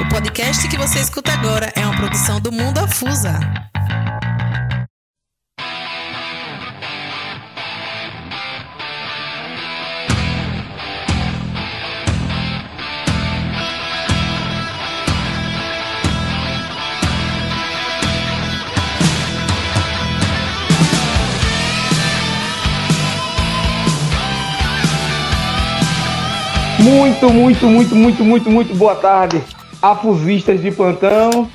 O podcast que você escuta agora é uma produção do Mundo Afusa. Muito, muito, muito, muito, muito, muito boa tarde, afusistas de plantão.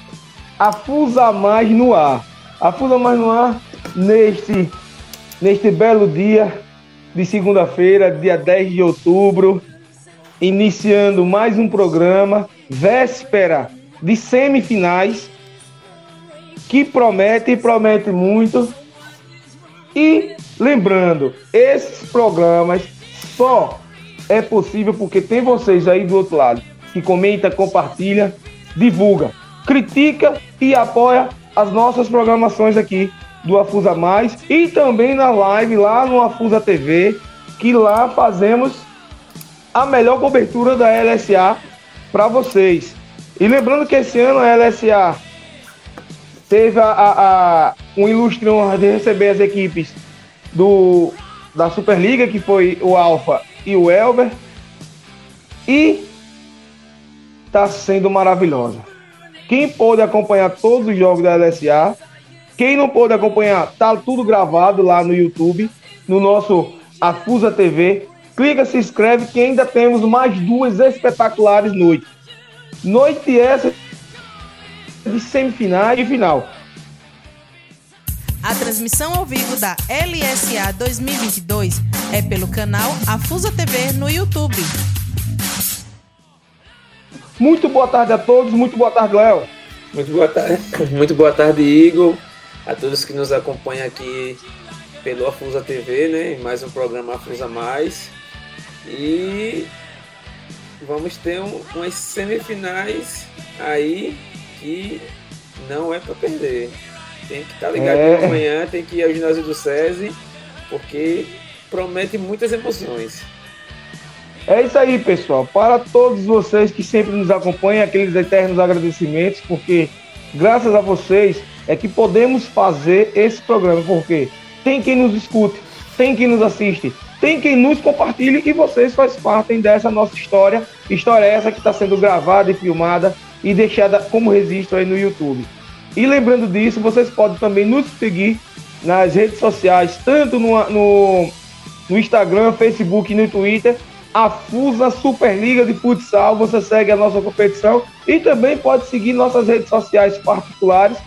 Afusa mais no ar. Afusa mais no ar neste, neste belo dia de segunda-feira, dia 10 de outubro, iniciando mais um programa, véspera de semifinais, que promete e promete muito. E lembrando, esses programas só é possível porque tem vocês aí do outro lado que comenta, compartilha, divulga, critica e apoia as nossas programações aqui do Afusa Mais e também na live lá no Afusa TV, que lá fazemos a melhor cobertura da LSA para vocês. E lembrando que esse ano a LSA teve a, a, a, um ilustre honra de receber as equipes do, da Superliga, que foi o Alfa e o Elber. E está sendo maravilhosa. Quem pôde acompanhar todos os jogos da LSA, quem não pôde acompanhar, tá tudo gravado lá no YouTube, no nosso Afusa TV. Clica, se inscreve que ainda temos mais duas espetaculares noites. Noite essa de semifinal e final. A transmissão ao vivo da LSA 2022 é pelo canal Afusa TV no YouTube. Muito boa tarde a todos, muito boa tarde, Léo. Muito boa tarde, muito boa tarde, Igor. A todos que nos acompanham aqui pelo Afusa TV, né? Mais um programa Afusa Mais. E vamos ter um, umas semifinais aí que não é para perder. Tem que estar tá ligado é. amanhã, tem que ir ao ginásio do SESI, porque promete muitas emoções. É isso aí, pessoal. Para todos vocês que sempre nos acompanham, aqueles eternos agradecimentos, porque graças a vocês é que podemos fazer esse programa, porque tem quem nos escute, tem quem nos assiste, tem quem nos compartilhe e vocês fazem parte dessa nossa história. História essa que está sendo gravada e filmada e deixada como registro aí no YouTube. E lembrando disso, vocês podem também nos seguir nas redes sociais, tanto no, no, no Instagram, Facebook e no Twitter, a FUSA Superliga de Futsal. Você segue a nossa competição e também pode seguir nossas redes sociais particulares,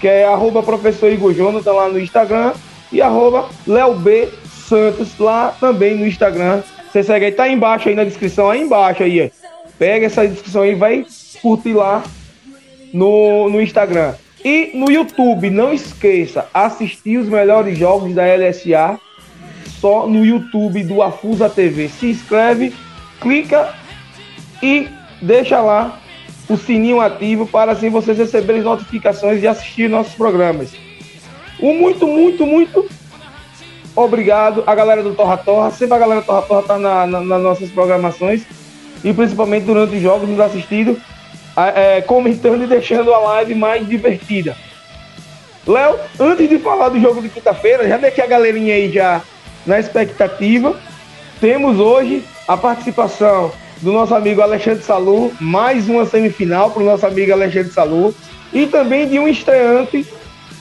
que é arroba professor Igor Jonathan lá no Instagram e arroba B Santos lá também no Instagram. Você segue aí, tá aí embaixo aí na descrição, aí embaixo aí. Pega essa descrição aí e vai curtir lá no, no Instagram. E no YouTube, não esqueça, assistir os melhores jogos da LSA só no YouTube do Afusa TV. Se inscreve, clica e deixa lá o sininho ativo para assim vocês receberem notificações e assistir nossos programas. Um muito, muito, muito obrigado a galera do Torra Torra. Sempre a galera do Torra Torra tá na, na, nas nossas programações e principalmente durante os jogos nos assistindo é, comentando e deixando a live mais divertida. Léo, antes de falar do jogo de quinta-feira, já deixei a galerinha aí já na expectativa. Temos hoje a participação do nosso amigo Alexandre Salu, mais uma semifinal para o nosso amigo Alexandre Salu, e também de um estreante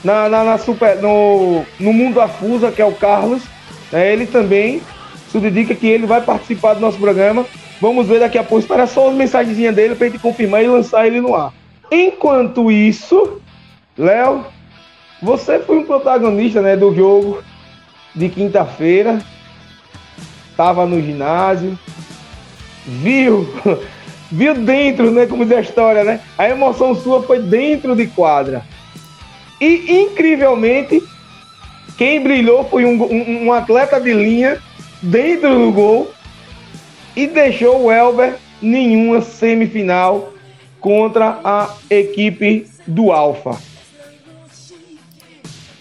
na, na, na super, no, no Mundo Afusa, que é o Carlos. É, ele também se dedica que ele vai participar do nosso programa. Vamos ver daqui a pouco. Espera só uma mensagenzinha dele para gente confirmar e lançar ele no ar. Enquanto isso, Léo, você foi um protagonista né, do jogo de quinta-feira. Tava no ginásio, viu, viu dentro, né? Como diz a história, né? A emoção sua foi dentro de quadra. E incrivelmente, quem brilhou foi um, um, um atleta de linha dentro do gol e deixou o Elber nenhuma semifinal contra a equipe do Alfa.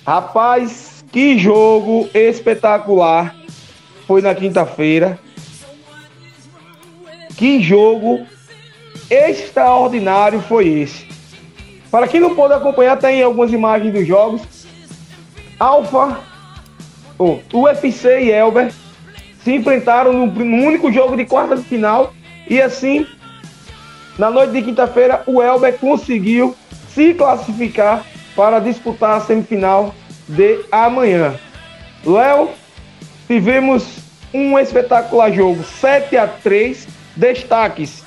Rapaz, que jogo espetacular foi na quinta-feira. Que jogo extraordinário foi esse. Para quem não pôde acompanhar, tem algumas imagens dos jogos. Alfa, oh, UFC e Elber se enfrentaram no, no único jogo de quarta de final e assim, na noite de quinta-feira, o Elber conseguiu se classificar para disputar a semifinal de amanhã. Léo, tivemos um espetacular jogo, 7 a 3 destaques.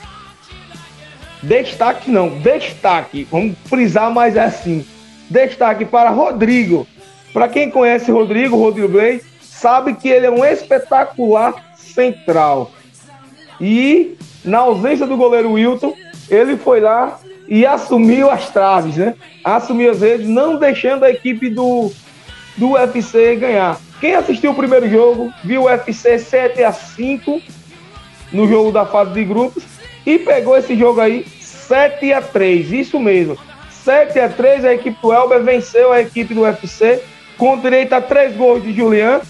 Destaque não, destaque, vamos frisar mais assim. Destaque para Rodrigo. Para quem conhece Rodrigo, Rodrigo Blay, sabe que ele é um espetacular central. E na ausência do goleiro Wilton, ele foi lá e assumiu as traves, né? Assumiu as redes, não deixando a equipe do, do UFC ganhar. Quem assistiu o primeiro jogo viu o UFC 7 a 5 no jogo da fase de grupos e pegou esse jogo aí 7 a 3, isso mesmo. 7 a 3 a equipe do Elber venceu a equipe do UFC com direito a três gols de Julian,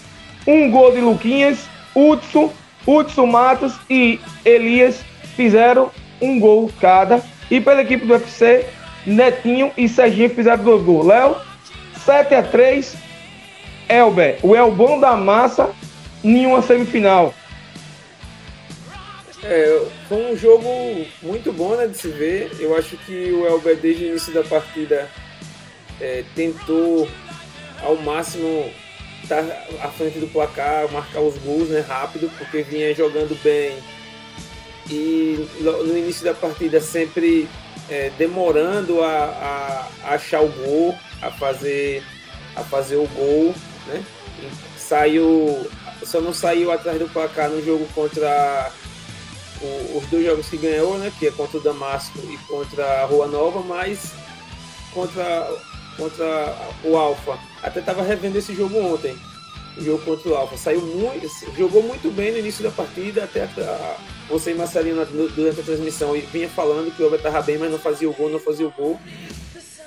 um gol de Luquinhas, Hudson, Hudson Matos e Elias fizeram um gol cada. E pela equipe do UFC, Netinho e Serginho fizeram dois gols. Léo, 7 a 3 Elber, o Elbão da massa em uma semifinal. É, foi um jogo muito bom né, de se ver. Eu acho que o Elber, desde o início da partida, é, tentou ao máximo estar à frente do placar, marcar os gols né, rápido, porque vinha jogando bem. E no início da partida sempre é, demorando a, a, achar o gol, a fazer, a fazer o gol né? Saiu, só não saiu atrás do placar no jogo contra o, os dois jogos que ganhou, né? Que é contra o Damasco e contra a Rua Nova, mas contra, contra o Alfa. Até estava revendo esse jogo ontem. O jogo contra o Alfa. Saiu muito, jogou muito bem no início da partida, até a, você e Marcelino durante a transmissão e vinha falando que o Alfa estava bem, mas não fazia o gol, não fazia o gol.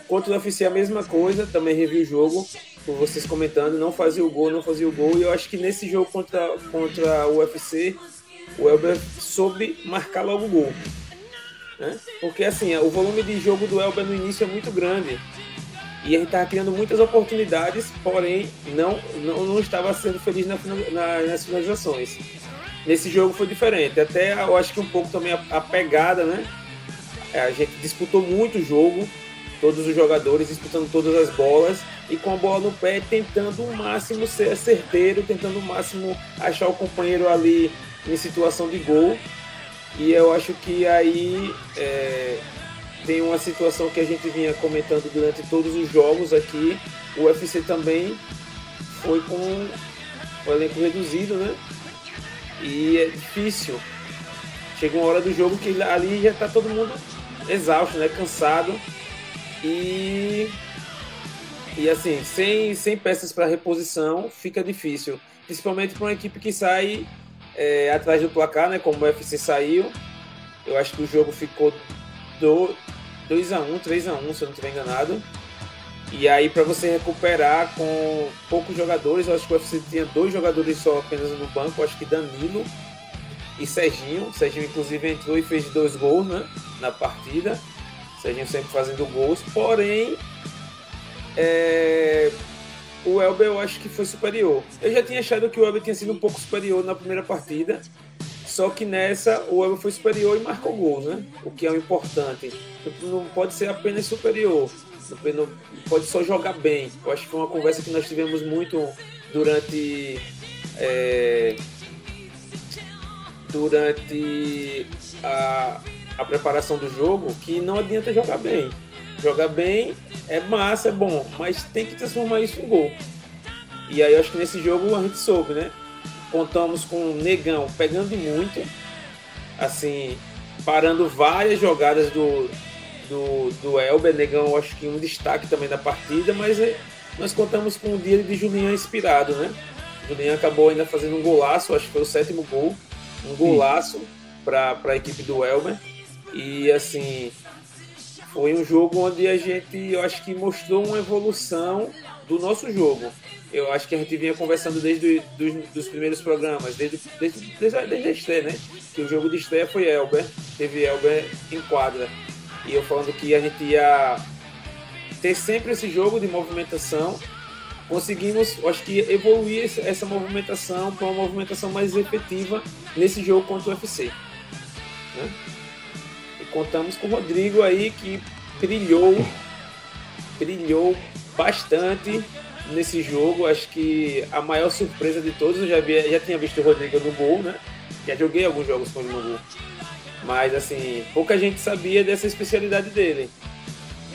Contra o UFC a mesma coisa, também revi o jogo por vocês comentando, não fazia o gol, não fazia o gol. E eu acho que nesse jogo contra, contra o UFC, o Elber soube marcar logo o gol. Né? Porque assim, o volume de jogo do Elber no início é muito grande. E a gente estava criando muitas oportunidades, porém não, não, não estava sendo feliz na, na, nas finalizações. Nesse jogo foi diferente. Até eu acho que um pouco também a, a pegada, né? É, a gente disputou muito o jogo, todos os jogadores disputando todas as bolas e com a bola no pé, tentando o máximo ser certeiro, tentando o máximo achar o companheiro ali em situação de gol. E eu acho que aí é, tem uma situação que a gente vinha comentando durante todos os jogos aqui. O UFC também foi com o elenco reduzido, né? E é difícil. Chega uma hora do jogo que ali já está todo mundo exausto, né? Cansado. E e assim, sem, sem peças para reposição, fica difícil. Principalmente para uma equipe que sai é, atrás do placar, né? Como o UFC saiu. Eu acho que o jogo ficou 2x1, 3x1, se eu não estiver enganado. E aí, para você recuperar com poucos jogadores, eu acho que o UFC tinha dois jogadores só apenas no banco. Acho que Danilo e Serginho. Serginho, inclusive, entrou e fez dois gols né, na partida. Serginho sempre fazendo gols. Porém, é... o Elber eu acho que foi superior. Eu já tinha achado que o Elber tinha sido um pouco superior na primeira partida, só que nessa o Elber foi superior e marcou gols, né? O que é o importante. Não pode ser apenas superior, não pode só jogar bem. Eu acho que foi uma conversa que nós tivemos muito durante. É... durante a, a preparação do jogo que não adianta jogar bem. Jogar bem é massa, é bom, mas tem que transformar isso em gol. E aí eu acho que nesse jogo a gente soube, né? Contamos com o Negão pegando muito, assim, parando várias jogadas do, do, do Elber. Negão, eu acho que um destaque também da partida, mas é, nós contamos com o dia de Julian inspirado, né? Julian acabou ainda fazendo um golaço, acho que foi o sétimo gol, um golaço para a equipe do Elber. E assim, foi um jogo onde a gente, eu acho que mostrou uma evolução do nosso jogo. Eu acho que a gente vinha conversando desde dos, dos primeiros programas, desde, desde, desde, desde a estreia, né? Que o jogo de estreia foi Elber, teve Elber em quadra. E eu falando que a gente ia ter sempre esse jogo de movimentação. Conseguimos, acho que, evoluir essa movimentação para uma movimentação mais efetiva nesse jogo contra o UFC. Né? Contamos com o Rodrigo aí que brilhou, brilhou bastante nesse jogo. Acho que a maior surpresa de todos, eu já, via, já tinha visto o Rodrigo no gol, né? Já joguei alguns jogos com ele no gol. Mas assim, pouca gente sabia dessa especialidade dele.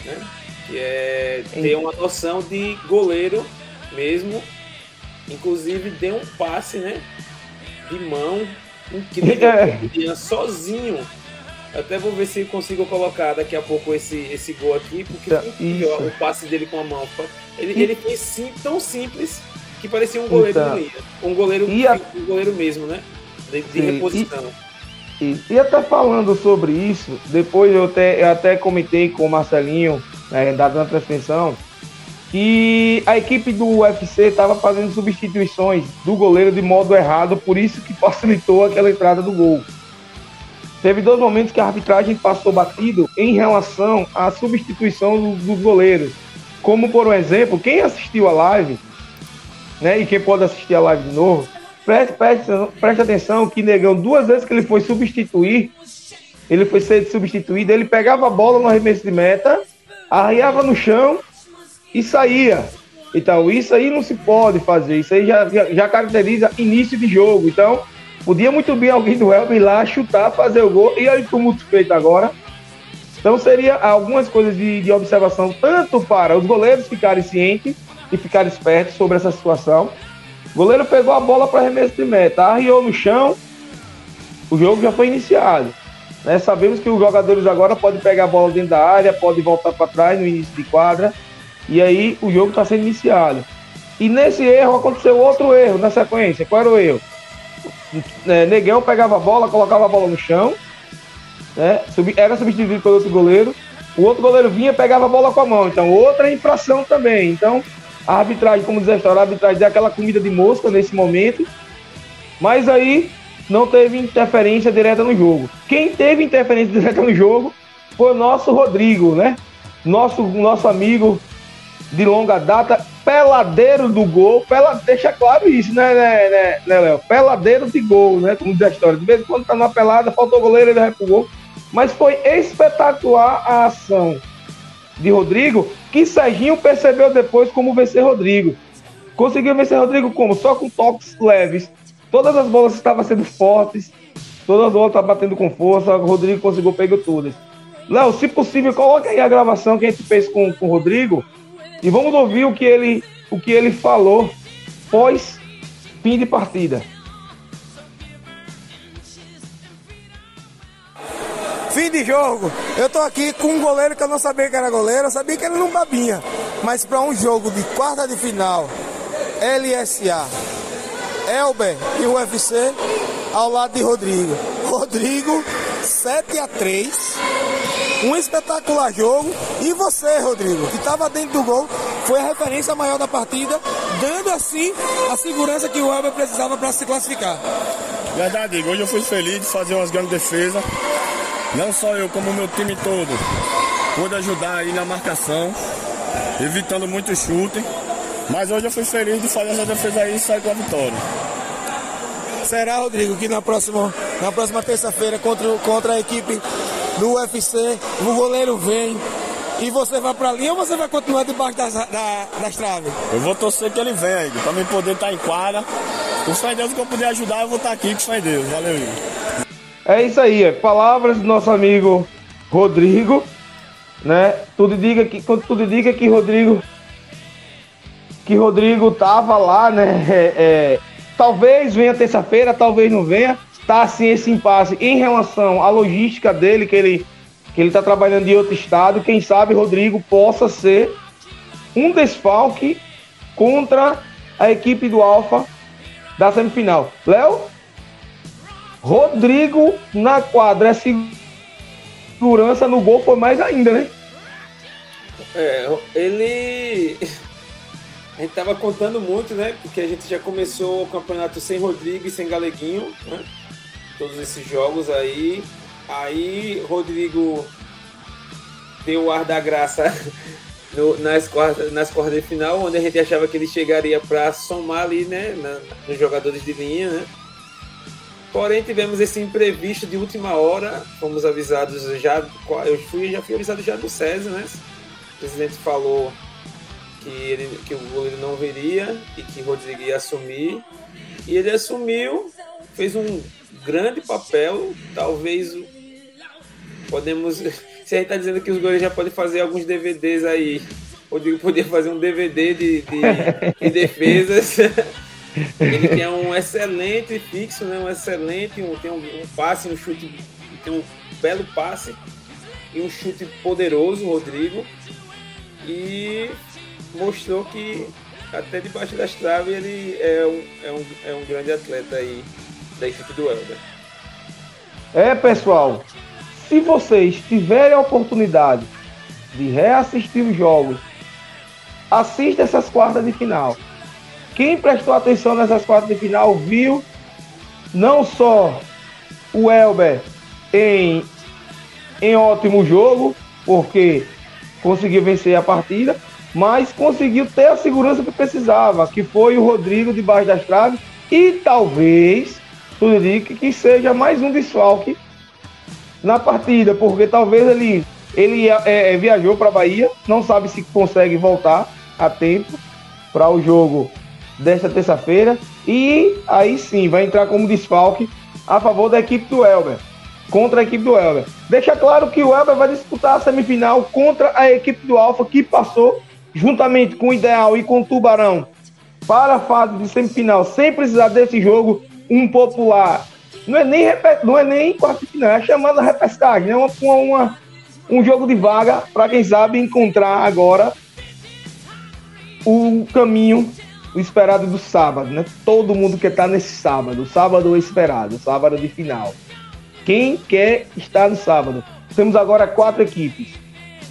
Né? Que é ter uma noção de goleiro mesmo. Inclusive deu um passe, né? De mão incrível. É. sozinho até vou ver se consigo colocar daqui a pouco esse, esse gol aqui, porque tá, o passe dele com a mão. Ele, ele fez sim, tão simples que parecia um goleiro então, Um goleiro, a... um goleiro mesmo, né? De, de reposição. E, e, até falando sobre isso, depois eu até, eu até comentei com o Marcelinho, né, da transmissão, que a equipe do UFC estava fazendo substituições do goleiro de modo errado, por isso que facilitou aquela entrada do gol. Teve dois momentos que a arbitragem passou batido em relação à substituição dos, dos goleiros. Como, por exemplo, quem assistiu a live, né, e quem pode assistir a live de novo, preste, preste, preste atenção que Negão, duas vezes que ele foi substituir, ele foi ser substituído, ele pegava a bola no arremesso de meta, arriava no chão e saía. Então, isso aí não se pode fazer, isso aí já, já, já caracteriza início de jogo. Então, Podia muito bem alguém do Elber ir lá chutar, fazer o gol, e aí tumulto feito agora. Então seria algumas coisas de, de observação, tanto para os goleiros ficarem cientes e ficarem espertos sobre essa situação. O goleiro pegou a bola para arremesso de meta, arriou no chão, o jogo já foi iniciado. Né? Sabemos que os jogadores agora podem pegar a bola dentro da área, podem voltar para trás no início de quadra, e aí o jogo está sendo iniciado. E nesse erro aconteceu outro erro na sequência. Qual era o erro? É, Negão pegava a bola, colocava a bola no chão, né, era substituído pelo outro goleiro. O outro goleiro vinha pegava a bola com a mão. Então, outra infração também. Então, a arbitragem, como diz a história, a arbitragem é aquela comida de mosca nesse momento. Mas aí não teve interferência direta no jogo. Quem teve interferência direta no jogo foi o nosso Rodrigo, né? Nosso, nosso amigo de longa data, peladeiro do gol, pela, deixa claro isso, né, né, né, né, Léo? Peladeiro de gol, né? Como diz a história. De vez em quando tá numa pelada, faltou o goleiro, ele vai pro gol. Mas foi espetacular a ação de Rodrigo, que Serginho percebeu depois como vencer Rodrigo. Conseguiu vencer Rodrigo como? Só com toques leves. Todas as bolas estavam sendo fortes, todas as bolas estavam batendo com força, o Rodrigo conseguiu pegar todas. Léo, se possível, coloque aí a gravação que a gente fez com, com o Rodrigo e vamos ouvir o que ele, o que ele falou pós fim de partida. Fim de jogo. Eu tô aqui com um goleiro que eu não sabia que era goleiro, eu sabia que ele não babinha. Mas para um jogo de quarta de final, LSA, Elber e UFC, ao lado de Rodrigo. Rodrigo, 7 a 3 um espetacular jogo. E você, Rodrigo, que estava dentro do gol, foi a referência maior da partida, dando assim a segurança que o Elber precisava para se classificar. Verdade, hoje eu fui feliz de fazer umas grandes defesas. Não só eu, como o meu time todo. Pude ajudar aí na marcação, evitando muito chute. Mas hoje eu fui feliz de fazer essa defesa aí e sair com a vitória. Será, Rodrigo, que na próxima, na próxima terça-feira contra, contra a equipe do UFC, o goleiro vem e você vai pra linha ou você vai continuar debaixo das, da, das traves? Eu vou torcer que ele venha, Igor, pra mim poder estar tá em quadra. Com fé em Deus que eu puder ajudar, eu vou estar tá aqui com fé em Deus. Valeu, Igor. É isso aí, é. palavras do nosso amigo Rodrigo, né? Tudo diga que, tudo diga que Rodrigo que Rodrigo tava lá, né? É, é, talvez venha terça-feira, talvez não venha tá assim esse impasse em relação à logística dele, que ele que ele está trabalhando em outro estado, quem sabe Rodrigo possa ser um desfalque contra a equipe do Alfa da semifinal. Léo? Rodrigo na quadra, a segurança no gol foi mais ainda, né? É, ele a gente tava contando muito, né? Porque a gente já começou o campeonato sem Rodrigo e sem Galeguinho, né? Todos esses jogos aí. Aí Rodrigo deu o ar da graça no, nas, quartas, nas quartas de final, onde a gente achava que ele chegaria para somar ali, né? Na, nos jogadores de linha, né? Porém, tivemos esse imprevisto de última hora. Fomos avisados já. Eu fui, já fui avisado já do César, né? O presidente falou que, ele, que o goleiro não viria e que Rodrigo ia assumir. E ele assumiu, fez um grande papel. Talvez podemos. Se a gente está dizendo que os goleiros já podem fazer alguns DVDs aí, Rodrigo poderia fazer um DVD de, de, de defesas. Ele tem um excelente fixo, né? um excelente, um, tem um, um, passe, um chute, tem um belo passe e um chute poderoso, Rodrigo. E mostrou que até debaixo das traves ele é um, é um, é um grande atleta aí da equipe do Elber. É, pessoal, se vocês tiverem a oportunidade de reassistir os jogos, assista essas quartas de final quem prestou atenção nessas quartas de final viu não só o Elber em, em ótimo jogo, porque conseguiu vencer a partida, mas conseguiu ter a segurança que precisava, que foi o Rodrigo debaixo das traves, e talvez tudo indica que seja mais um desfalque na partida, porque talvez ele, ele é, é viajou para a Bahia, não sabe se consegue voltar a tempo para o jogo desta terça-feira. E aí sim, vai entrar como desfalque a favor da equipe do Elber. Contra a equipe do Elber. Deixa claro que o Elber vai disputar a semifinal contra a equipe do Alfa, que passou juntamente com o Ideal e com o Tubarão para a fase de semifinal, sem precisar desse jogo um popular. Não é nem, não é nem quarto final, é chamada repescagem, é uma, uma, um jogo de vaga para quem sabe encontrar agora o caminho o esperado do sábado, né? Todo mundo quer estar nesse sábado, sábado esperado, sábado de final. Quem quer estar no sábado? Temos agora quatro equipes: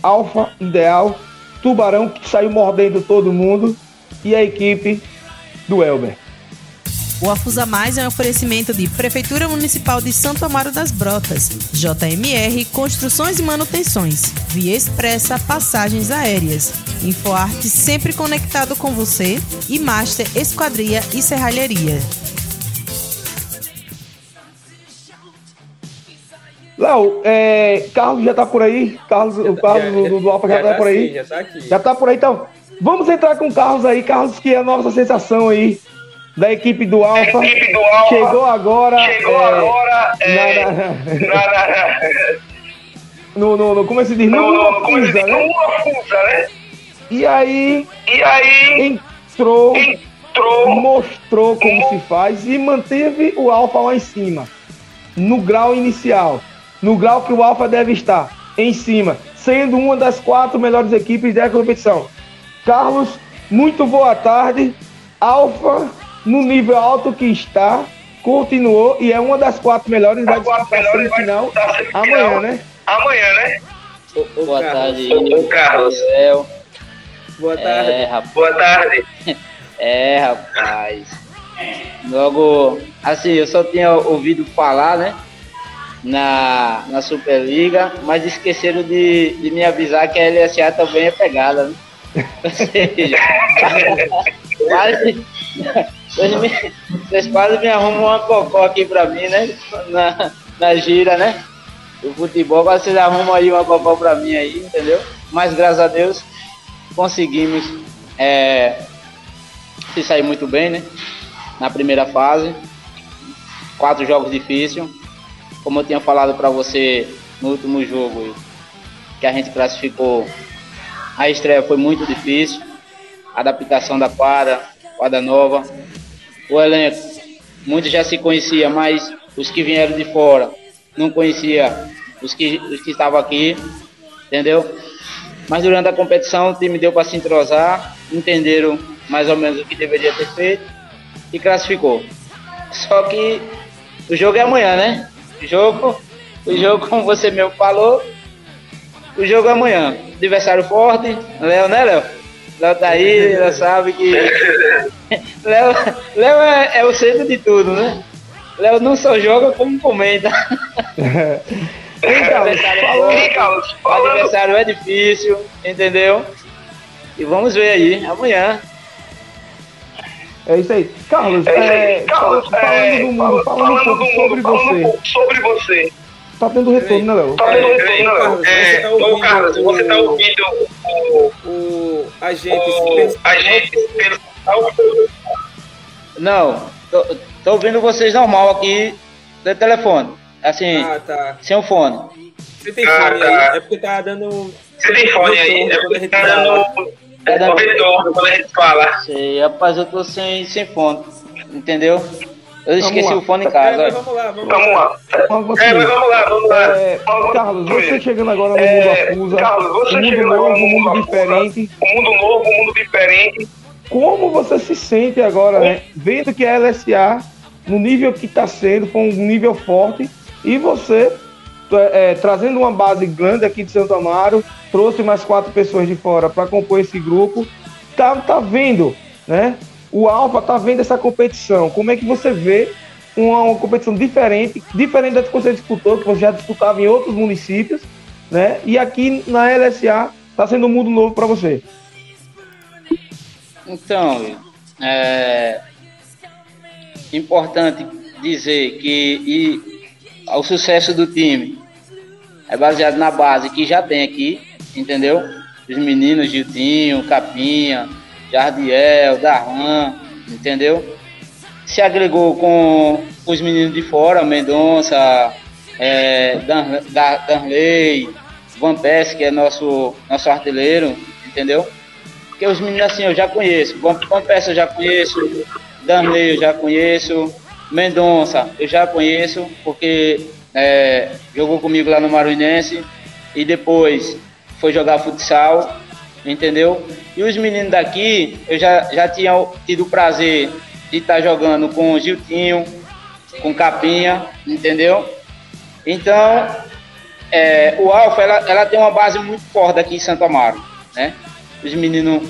Alfa, Ideal, Tubarão, que saiu mordendo todo mundo, e a equipe do Elber. O Afusa Mais é um oferecimento de Prefeitura Municipal de Santo Amaro das Brotas, JMR Construções e Manutenções, Via Expressa Passagens Aéreas, InfoArte sempre conectado com você e Master Esquadria e Serralheria. Léo, é, Carlos já tá por aí? Carlos, o Carlos já, do, do Alfa já, já, tá, tá por aí? Sim, já tá aqui. Já tá por aí, então. Vamos entrar com o Carlos aí, Carlos, que é a nossa sensação aí da equipe do Alfa. Chegou agora. Chegou é, agora. É, na, na, no, no, no, como é que se diz? No, no, no, fusa, né? fusa, né? E aí. E aí. Entrou. Entrou. Mostrou como se faz e manteve o Alfa lá em cima. No grau inicial. No grau que o Alfa deve estar. Em cima. Sendo uma das quatro melhores equipes da competição. Carlos, muito boa tarde. Alfa no nível alto que está, continuou e é uma das quatro melhores vai disputar a semifinal amanhã, né? Amanhã, né? O, o Boa Carlos. tarde, o, Carlos. Boa tarde. É, rapaz. Boa tarde. É, rapaz. Logo, assim, eu só tinha ouvido falar, né? Na, na Superliga, mas esqueceram de, de me avisar que a LSA também é pegada, né? Ou seja, quase, vocês quase me arrumam uma cocó aqui pra mim, né? Na, na gira, né? O futebol, agora vocês arrumam aí uma cocó pra mim aí, entendeu? Mas graças a Deus conseguimos é, se sair muito bem, né? Na primeira fase. Quatro jogos difíceis. Como eu tinha falado para você no último jogo, que a gente classificou, a estreia foi muito difícil. Adaptação da quadra, quadra nova, o elenco, muitos já se conhecia, mas os que vieram de fora não conhecia os que, os que estavam aqui, entendeu? Mas durante a competição o time deu para se entrosar, entenderam mais ou menos o que deveria ter feito e classificou. Só que o jogo é amanhã, né? O jogo, o jogo, como você mesmo falou, o jogo é amanhã. Adversário forte, Léo, né, Léo? Léo tá aí, já sabe que. Léo, Léo é, é o centro de tudo, né? Léo não só joga, como comenta. Ei, Carlos, falando, Carlos, O adversário é difícil, entendeu? E vamos ver aí, amanhã. é isso aí. Carlos, É isso é, aí. Carlos, falando é, do mundo, falando um pouco sobre falando um pouco sobre você. Tá tendo retorno, né, Léo? Tá vendo É, retorno, Carlos, Léo? você É, tá ô, ouvindo Carlos, o- você tá ouvindo o, O agente o, a gente Não, tô, tô ouvindo vocês normal aqui do telefone. Assim, Ah, tá. sem o fone. Você tem Ah, fone tá. aí? É porque tá dando. Você tem fone aí? É porque tá dando é dando retorno quando a gente fala. Sei, rapaz, eu tô sem, sem fone. Entendeu? Eu esqueci lá. o fone em É, casa. olha. vamos lá, vamos Vamos lá. lá. É, mas vamos lá, vamos lá. É, Carlos, você chegando agora no mundo É, Afusa, Carlos, você um mundo chegando novo, agora no um mundo mundo diferente. Um mundo novo, um mundo diferente. Como você se sente agora, né? Vendo que a LSA, no nível que está sendo, foi um nível forte, e você, é, é, trazendo uma base grande aqui de Santo Amaro, trouxe mais quatro pessoas de fora para compor esse grupo, tá, tá vendo, né? O Alfa tá vendo essa competição. Como é que você vê uma, uma competição diferente, diferente da que você disputou, que você já disputava em outros municípios, né? E aqui na LSA tá sendo um mundo novo para você. Então, é importante dizer que e, o sucesso do time é baseado na base que já tem aqui, entendeu? Os meninos Giltinho, Capinha, Jardiel, Darlan, entendeu? Se agregou com os meninos de fora, Mendonça, é, Dan- Da- Danley, Van Persie, que é nosso, nosso artilheiro, entendeu? Porque os meninos assim eu já conheço. Van Van Persie eu já conheço, Danley eu já conheço, Mendonça eu já conheço, porque é, jogou comigo lá no Maruinense e depois foi jogar futsal, entendeu? E os meninos daqui eu já, já tinha tido o prazer de estar jogando com o Giltinho, com Capinha, entendeu? Então, é, o Alfa, ela, ela tem uma base muito forte aqui em Santo Amaro, né? Os meninos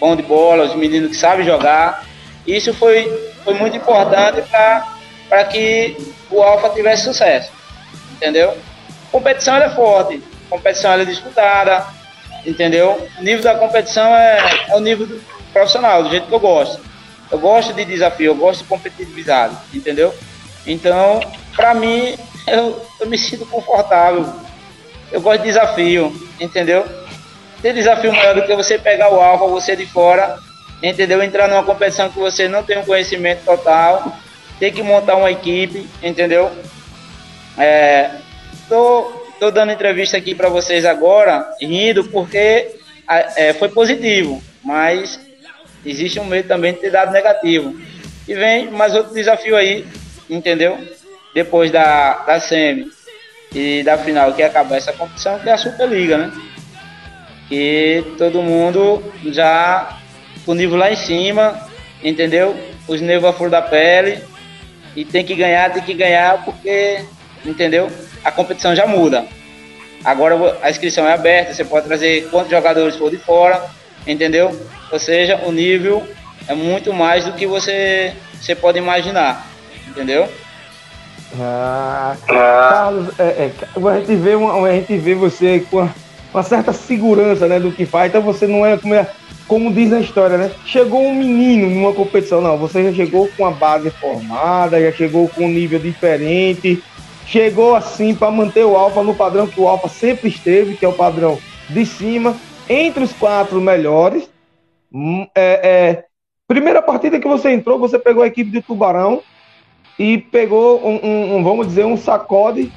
bons de bola, os meninos que sabem jogar. Isso foi, foi muito importante para que o Alfa tivesse sucesso, entendeu? Competição ela é forte, competição é disputada, entendeu? O nível da competição é, é o nível profissional, do jeito que eu gosto. Eu gosto de desafio, eu gosto de competitividade, entendeu? Então, para mim, eu, eu me sinto confortável. Eu gosto de desafio, entendeu? Tem desafio maior do que você pegar o alfa, você de fora, entendeu? Entrar numa competição que você não tem um conhecimento total, tem que montar uma equipe, entendeu? É, tô, tô dando entrevista aqui para vocês agora, rindo, porque é, foi positivo, mas existe um medo também de ter dado negativo. E vem mais outro desafio aí, entendeu? Depois da, da SEMI e da final que acabar essa competição, que é a Superliga, né? E todo mundo já com o nível lá em cima, entendeu? Os nervos à da pele. E tem que ganhar, tem que ganhar, porque, entendeu? A competição já muda. Agora a inscrição é aberta, você pode trazer quantos jogadores for de fora, entendeu? Ou seja, o nível é muito mais do que você, você pode imaginar, entendeu? Ah, Carlos, é, é, a, gente vê uma, a gente vê você com uma, uma, certa segurança né, do que faz, então você não é como, é como diz na história, né? Chegou um menino numa competição, não, você já chegou com a base formada, já chegou com um nível diferente, chegou assim para manter o Alfa no padrão que o Alfa sempre esteve, que é o padrão de cima, entre os quatro melhores. É, é, primeira partida que você entrou, você pegou a equipe de Tubarão e pegou um, um, um, vamos dizer, um sacode,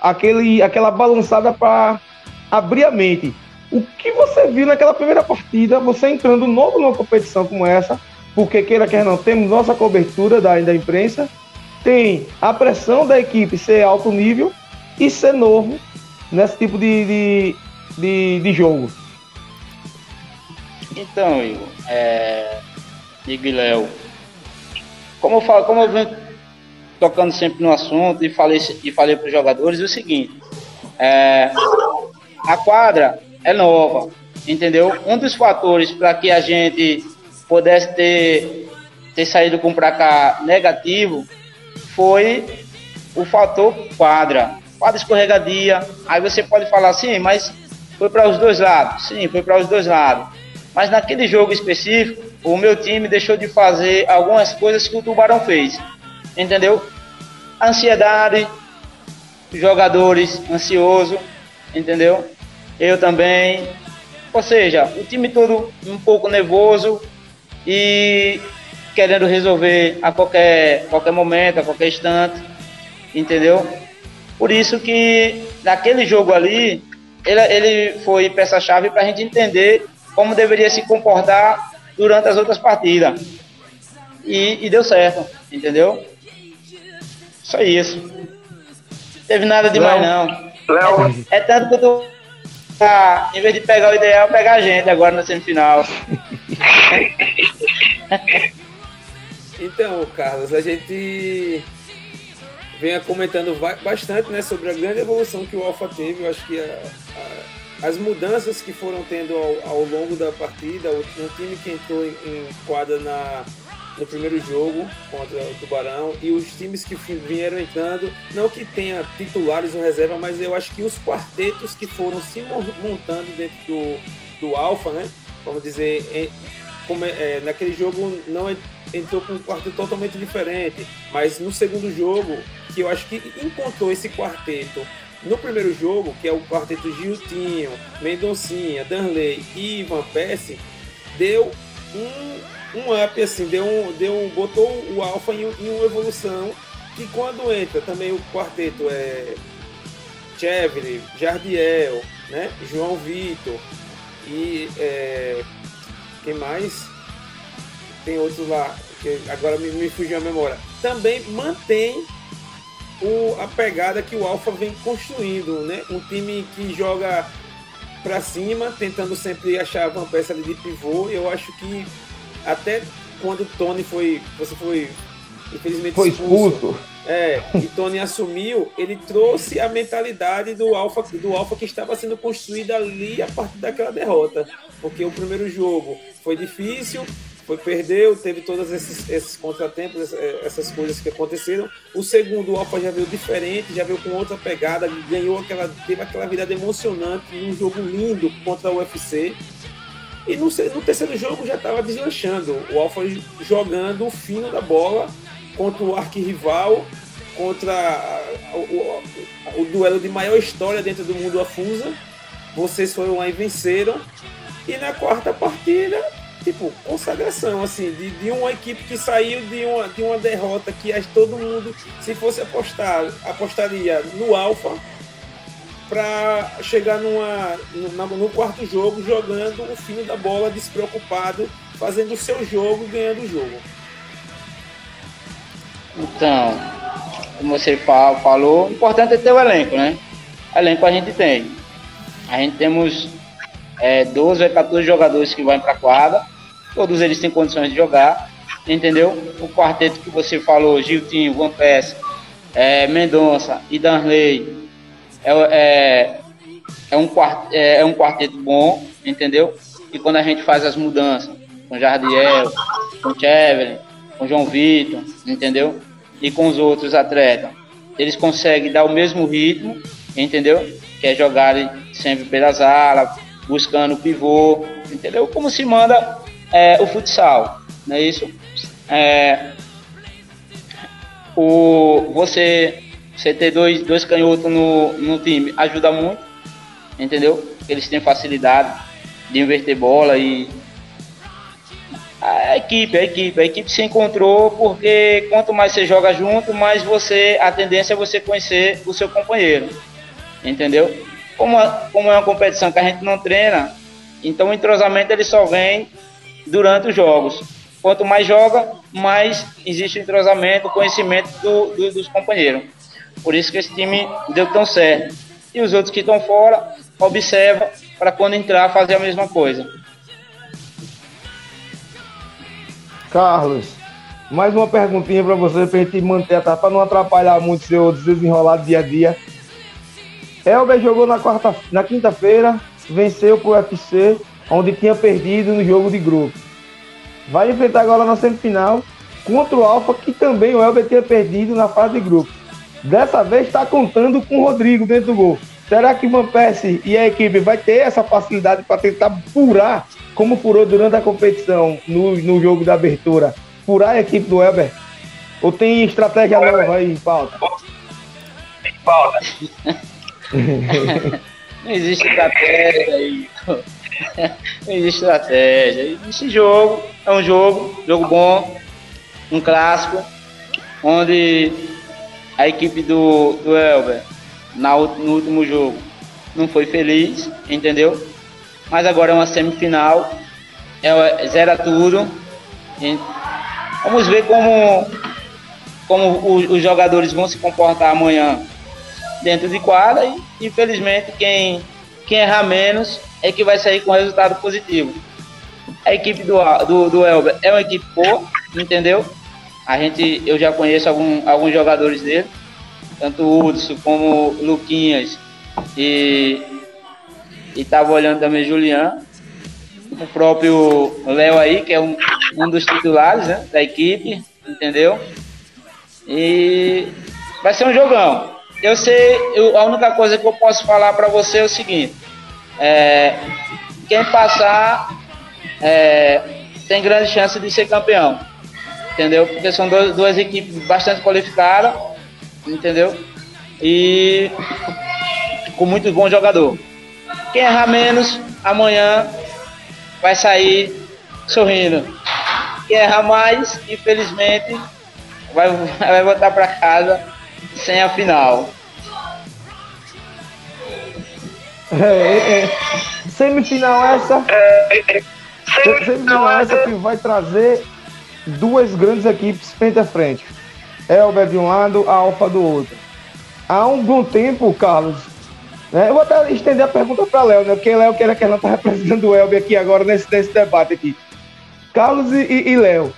aquele, aquela balançada para abrir a mente. O que você viu naquela primeira partida, você entrando novo numa competição como essa, porque queira quer não, temos nossa cobertura da, da imprensa, tem a pressão da equipe ser alto nível e ser novo nesse tipo de, de, de, de jogo. Então, Igor, é... Igor Léo, como eu falo, como eu venho tocando sempre no assunto e falei, e falei para os jogadores o seguinte: é, a quadra é nova, entendeu? Um dos fatores para que a gente pudesse ter, ter saído com um cá negativo foi o fator quadra. Quadra escorregadia. Aí você pode falar assim, mas foi para os dois lados. Sim, foi para os dois lados. Mas naquele jogo específico, o meu time deixou de fazer algumas coisas que o Tubarão fez. Entendeu? Ansiedade, jogadores ansioso, entendeu? Eu também. Ou seja, o time todo um pouco nervoso e querendo resolver a qualquer, qualquer momento, a qualquer instante, entendeu? Por isso que naquele jogo ali, ele, ele foi peça-chave para a gente entender como deveria se comportar durante as outras partidas. E, e deu certo, entendeu? Só isso. Teve nada demais, não. Léo. É, é, tanto que eu tô. Ah, em vez de pegar o ideal, pegar a gente agora na semifinal. então, Carlos, a gente vem comentando bastante né, sobre a grande evolução que o Alfa teve. Eu acho que a, a, as mudanças que foram tendo ao, ao longo da partida, o, um time que entrou em, em quadra na no primeiro jogo contra o Tubarão e os times que vieram entrando, não que tenha titulares ou reserva, mas eu acho que os quartetos que foram se montando dentro do, do Alfa, né? Vamos dizer, em, como, é, é naquele jogo não entrou com um quarteto totalmente diferente, mas no segundo jogo, que eu acho que encontrou esse quarteto no primeiro jogo, que é o quarteto Giltinho, Mendoncinha, Danley e Ivan Pesce, deu um um up, assim, deu um, deu um, botou o Alpha em, em uma evolução que quando entra também o quarteto é Chevrolet, Jardiel, né? João Vitor e é, quem mais? Tem outros lá que agora me, me fugiu a memória. Também mantém o, a pegada que o Alfa vem construindo, né? Um time que joga para cima, tentando sempre achar uma peça de pivô. Eu acho que até quando o Tony foi. Você foi. Infelizmente foi expulso. expulso. É, e Tony assumiu, ele trouxe a mentalidade do Alfa do Alpha que estava sendo construída ali a partir daquela derrota. Porque o primeiro jogo foi difícil, foi perdeu, teve todos esses, esses contratempos, essas coisas que aconteceram. O segundo, o Alfa já veio diferente, já veio com outra pegada, ganhou aquela, teve aquela virada emocionante, um jogo lindo contra o UFC. E no, no terceiro jogo já estava deslanchando. O Alfa jogando o fino da bola contra o arquirrival, contra o, o, o, duelo de maior história dentro do mundo Afusa. Vocês foram lá e venceram. E na quarta partida, tipo, consagração, assim, de, de uma equipe que saiu de uma, de uma derrota que todo mundo, se fosse apostar, apostaria no Alfa para chegar numa, no, quarto jogo jogando o fim da bola despreocupado, fazendo o seu jogo e ganhando o jogo. Então, como você falou, o importante é ter o elenco, né? Elenco a gente tem. A gente temos é, 12 ou 14 jogadores que vão para a quadra, todos eles têm condições de jogar, entendeu? O quarteto que você falou, Giltinho, Van Pes, é, Mendonça e Danley, é, é, é, um quart, é, é um quarteto bom, entendeu? E quando a gente faz as mudanças com Jardiel, com Chevelin, com João Vitor, entendeu? E com os outros atletas, eles conseguem dar o mesmo ritmo, entendeu? Que é jogarem sempre pelas alas, buscando o pivô, entendeu? Como se manda é, o futsal, não é isso? É, o, você você ter dois, dois canhotos no, no time ajuda muito, entendeu? Eles têm facilidade de inverter bola e a equipe, a equipe, a equipe se encontrou porque quanto mais você joga junto, mais você a tendência é você conhecer o seu companheiro, entendeu? Como, como é uma competição que a gente não treina, então o entrosamento ele só vem durante os jogos. Quanto mais joga, mais existe o entrosamento, o conhecimento do, do, dos companheiros. Por isso que esse time deu tão certo. E os outros que estão fora, observa para quando entrar fazer a mesma coisa. Carlos, mais uma perguntinha para você, para a gente manter a para não atrapalhar muito seu desenrolado dia a dia. Elber jogou na quarta, na quinta-feira, venceu pro UFC onde tinha perdido no jogo de grupo. Vai enfrentar agora na semifinal contra o Alfa, que também o Elber tinha perdido na fase de grupo. Dessa vez está contando com o Rodrigo dentro do gol. Será que o Van Persie e a equipe vai ter essa facilidade para tentar furar, como furou durante a competição no, no jogo da abertura, furar a equipe do Elber? Ou tem estratégia nova aí em pauta? Pauta. Não existe estratégia aí. Não existe estratégia. Existe jogo, é um jogo, jogo bom, um clássico, onde a equipe do, do Elber, na, no último jogo, não foi feliz, entendeu? Mas agora é uma semifinal, é, zera tudo. Vamos ver como, como os, os jogadores vão se comportar amanhã dentro de quadra e infelizmente quem, quem errar menos é que vai sair com resultado positivo. A equipe do, do, do Elber é uma equipe boa, entendeu? A gente, eu já conheço algum, alguns jogadores dele, tanto o Hudson como o Luquinhas e estava olhando também Julian, o próprio Léo aí, que é um, um dos titulares né, da equipe, entendeu? E vai ser um jogão eu sei, eu, a única coisa que eu posso falar para você é o seguinte: é, quem passar é, tem grande chance de ser campeão, entendeu? Porque são dois, duas equipes bastante qualificadas, entendeu? E com muito bom jogador. Quem errar menos, amanhã vai sair sorrindo. Quem errar mais, infelizmente, vai, vai voltar para casa sem a final. É, é, é. Semifinal essa. Semifinal essa que vai trazer duas grandes equipes frente a frente. Elber de um lado, a Alfa do outro. Há um bom tempo, Carlos. Né, eu vou até estender a pergunta para Léo, né? Porque Léo que era que ela tá representando o Elber aqui agora nesse, nesse debate aqui. Carlos e, e, e Léo.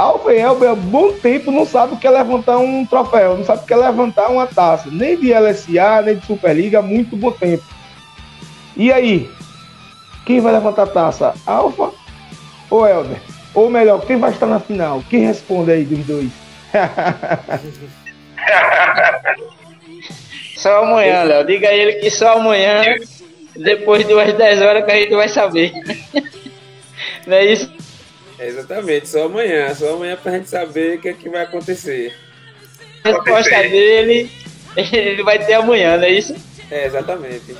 Alfa e Elber, há bom tempo, não sabe o que é levantar um troféu, não sabe o que é levantar uma taça, nem de LSA, nem de Superliga, há muito bom tempo. E aí? Quem vai levantar a taça? Alfa ou Elber? Ou melhor, quem vai estar na final? Quem responde aí dos dois? só amanhã, Léo. Diga a ele que só amanhã, depois de umas 10 horas, que a gente vai saber. Não é isso? Exatamente, só amanhã, só amanhã pra gente saber o que é que vai acontecer. A resposta dele, ele vai ter amanhã, não é isso? É, exatamente.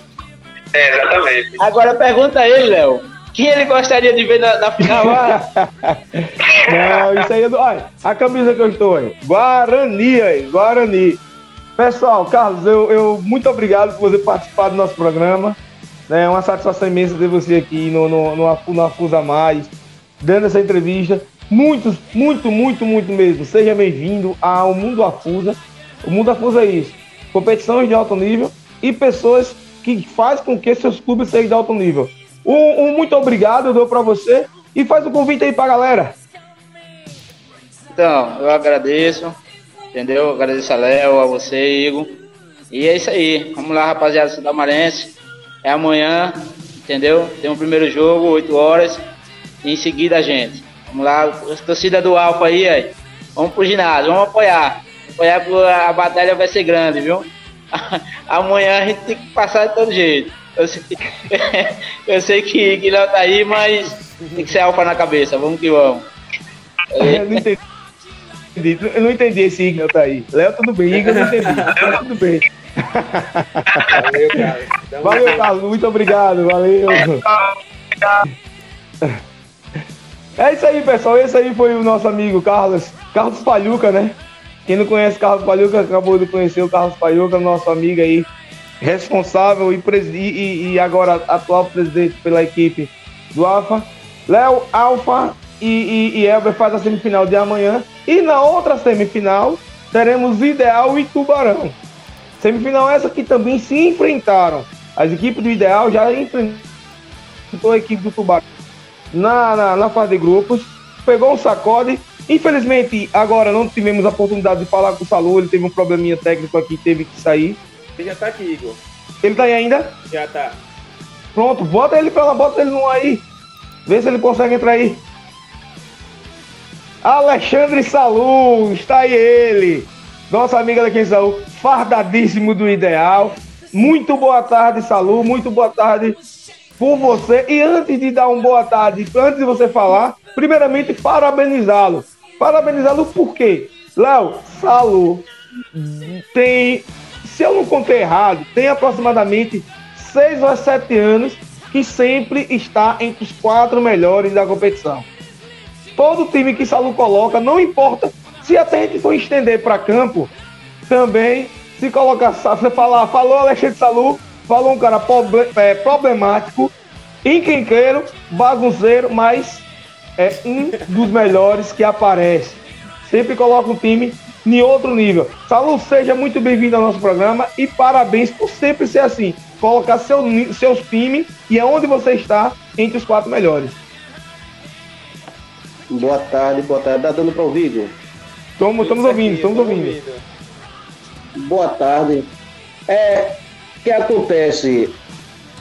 É, exatamente. Agora pergunta a ele, Léo. Quem ele gostaria de ver na, na final? não, isso aí é do. Olha, a camisa que eu estou aí. Guarani aí, Guarani. Pessoal, Carlos, eu, eu muito obrigado por você participar do nosso programa. É uma satisfação imensa ter você aqui no, no, no, no Afusa Mais dando essa entrevista. Muito, muito, muito, muito mesmo. Seja bem-vindo ao Mundo Afusa. O Mundo Afusa é isso: competições de alto nível e pessoas que faz com que seus clubes sejam de alto nível. Um, um muito obrigado, eu dou para você e faz o um convite aí para galera. Então, eu agradeço, entendeu? Agradeço a Léo, a você, Igor. E é isso aí. Vamos lá, rapaziada Sudamarense. É amanhã, entendeu? Tem um primeiro jogo, 8 horas em seguida a gente. Vamos lá, a torcida do Alfa aí, aí, vamos pro ginásio, vamos apoiar. Apoiar porque a batalha vai ser grande, viu? Amanhã a gente tem que passar de todo jeito. Eu sei, eu sei que, Léo tá aí, mas tem que ser alfa na cabeça. Vamos que vamos. Eu não entendi. Eu não entendi esse Igor tá aí. Léo, tudo bem. Igor, não entendi. tudo bem. Valeu, Carlos. Valeu, Carlos. Muito obrigado. Valeu. É isso aí, pessoal. Esse aí foi o nosso amigo Carlos, Carlos Palhuca, né? Quem não conhece Carlos Palhuca, acabou de conhecer o Carlos Palhuca, nosso amigo aí, responsável e, e, e agora atual presidente pela equipe do Alfa. Léo, Alfa e, e, e Elber faz a semifinal de amanhã. E na outra semifinal, teremos Ideal e Tubarão. Semifinal essa que também se enfrentaram. As equipes do Ideal já enfrentou a equipe do Tubarão na, na, na fase de grupos, pegou um sacode. Infelizmente, agora não tivemos a oportunidade de falar com o Salu, ele teve um probleminha técnico aqui, teve que sair. Ele já tá aqui, Igor. Ele tá aí ainda? Já tá. Pronto, bota ele pra lá, bota ele no aí. Vê se ele consegue entrar aí. Alexandre Salu, está aí ele. Nossa amiga daqui em Salu, fardadíssimo do ideal. Muito boa tarde, Salu. Muito boa tarde por você. E antes de dar uma boa tarde, antes de você falar, primeiramente parabenizá-lo. Parabenizá-lo por quê? Léo, Salu tem, se eu não contei errado, tem aproximadamente 6 ou 7 anos que sempre está entre os quatro melhores da competição. Todo time que Salu coloca, não importa se até a gente for estender para campo, também se colocar, você falar, falou Alexandre Salu, falou um cara é, problemático, encrenqueiro, bagunceiro, mas é um dos melhores que aparece. Sempre coloca um time em outro nível. Salu, seja muito bem-vindo ao nosso programa e parabéns por sempre ser assim. Colocar seu, seus times e aonde você está entre os quatro melhores. Boa tarde, boa tarde. Tá dando para ouvir, Igor? Estamos, estamos ouvindo, estamos ouvindo. Boa tarde. É, o que acontece?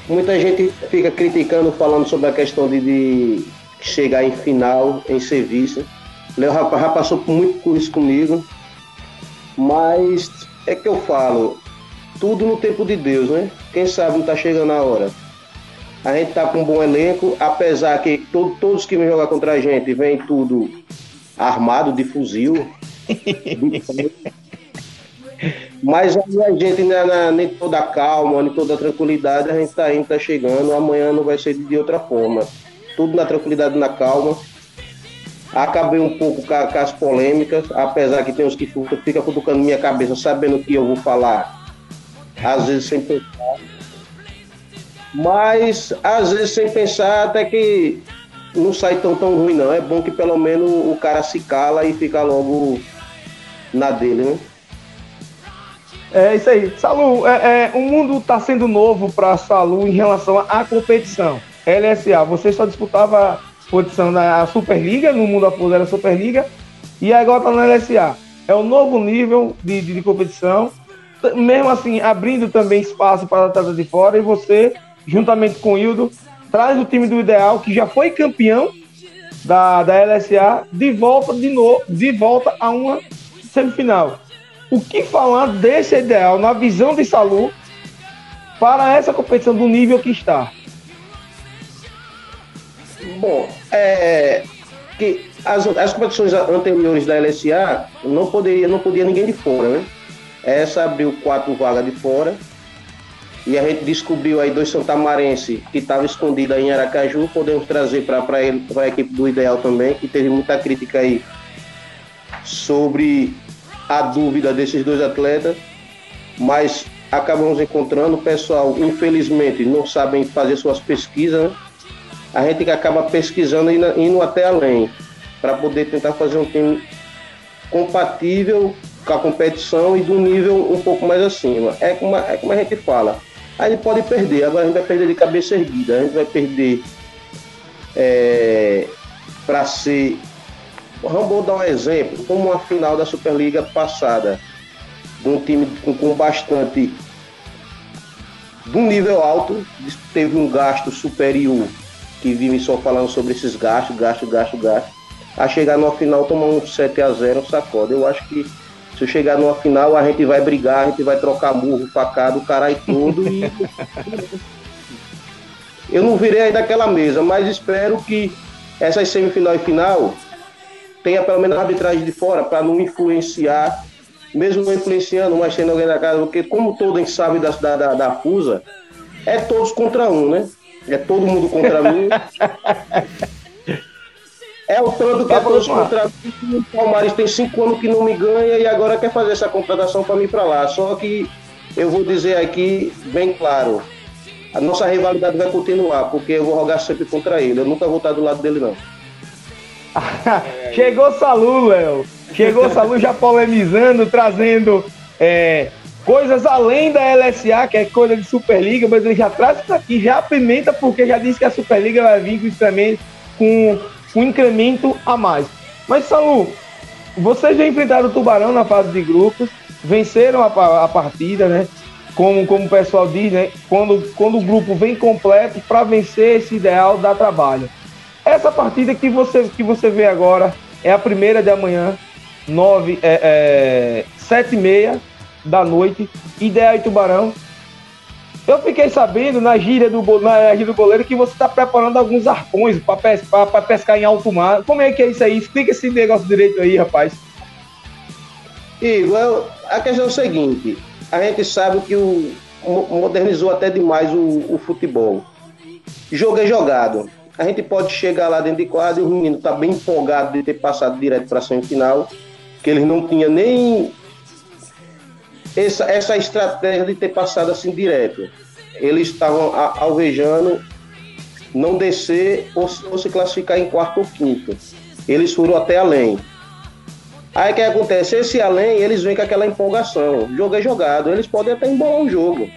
Muita gente fica criticando, falando sobre a questão de, de chegar em final, em serviço. Léo já, já passou muito por isso comigo. Mas é que eu falo, tudo no tempo de Deus, né? Quem sabe não tá chegando a hora. A gente tá com um bom elenco, apesar que to todos que vêm jogar contra a gente vêm tudo armado de fuzil. Mas aí a gente, na, na, nem toda calma, nem toda tranquilidade, a gente tá indo, tá chegando. Amanhã não vai ser de outra forma. Tudo na tranquilidade, na calma. Acabei um pouco com, com as polêmicas, apesar que tem uns que ficam cutucando minha cabeça, sabendo que eu vou falar, às vezes sem pensar. Mas, às vezes, sem pensar, até que não sai tão, tão ruim, não. É bom que pelo menos o cara se cala e fica logo na dele, né? É isso aí. Salu, é, é, o mundo está sendo novo para Salu em relação à competição. LSA, você só disputava posição na Superliga, no mundo após era Superliga, e agora está na LSA. É um novo nível de, de, de, competição, mesmo assim abrindo também espaço para atletas de fora, e você, juntamente com o Hildo, traz o time do Ideal, que já foi campeão da, da LSA, de volta de novo, de volta a uma semifinal. O que falar desse Ideal na visão de Salu para essa competição do nível que está? Bom, é, que as, as competições anteriores da LSA não poderia, não podia ninguém de fora, né? Essa abriu quatro vagas de fora e a gente descobriu aí dois santamarenses que estavam escondidos em Aracaju, podemos trazer para a equipe do Ideal também, que teve muita crítica aí sobre a dúvida desses dois atletas, mas acabamos encontrando, o pessoal infelizmente não sabem fazer suas pesquisas, né? a gente acaba pesquisando e indo até além, para poder tentar fazer um time compatível com a competição e do nível um pouco mais acima. É como, é como a gente fala. Aí pode perder, agora a gente vai perder de cabeça erguida, a gente vai perder é, para ser. Vamos dar um exemplo, como a final da Superliga passada, de um time com, com bastante. de um nível alto, teve um gasto superior que vive só falando sobre esses gastos, gasto, gasto, gasto, a chegar no final tomar um 7 a 0 um sacode. Eu acho que se eu chegar numa final, a gente vai brigar, a gente vai trocar murro, facado, caralho tudo e. eu não virei aí daquela mesa, mas espero que essas semifinal e final tenha pelo menos a arbitragem de fora para não influenciar, mesmo não influenciando, mas sendo alguém da casa, porque como todos sabem da, da, da FUSA, é todos contra um, né? É todo mundo contra mim. É o tanto que é todos contra mim. O Palmares tem cinco anos que não me ganha e agora quer fazer essa contratação para mim para lá. Só que eu vou dizer aqui bem claro. A nossa rivalidade vai continuar, porque eu vou rogar sempre contra ele. Eu nunca vou estar do lado dele, não. Chegou Salu, Léo. Chegou Salu já polemizando, trazendo é, coisas além da LSA, que é coisa de Superliga, mas ele já traz isso aqui, já apimenta, porque já disse que a Superliga vai vir com com um incremento a mais. Mas, Salu, vocês já enfrentaram o Tubarão na fase de grupos, venceram a, a partida, né? Como, como o pessoal diz, né? Quando, quando o grupo vem completo, para vencer esse ideal dá trabalho. Essa partida que você, que você vê agora é a primeira de amanhã, nove, é, é, sete e meia da noite, Ideal e Tubarão. Eu fiquei sabendo na gíria do, na gíria do goleiro que você está preparando alguns arpões para pescar, pescar em alto mar. Como é que é isso aí? Explica esse negócio direito aí, rapaz. Igor, a questão é o seguinte: a gente sabe que o, modernizou até demais o, o futebol. Jogo é jogado. A gente pode chegar lá dentro de quadra e o menino tá bem empolgado de ter passado direto para a semifinal, que eles não tinham nem essa, essa estratégia de ter passado assim direto. Eles estavam alvejando não descer ou, ou se classificar em quarto ou quinto. Eles foram até além. Aí o que acontece? Esse além, eles vêm com aquela empolgação. Jogo é jogado, eles podem até embolar o jogo.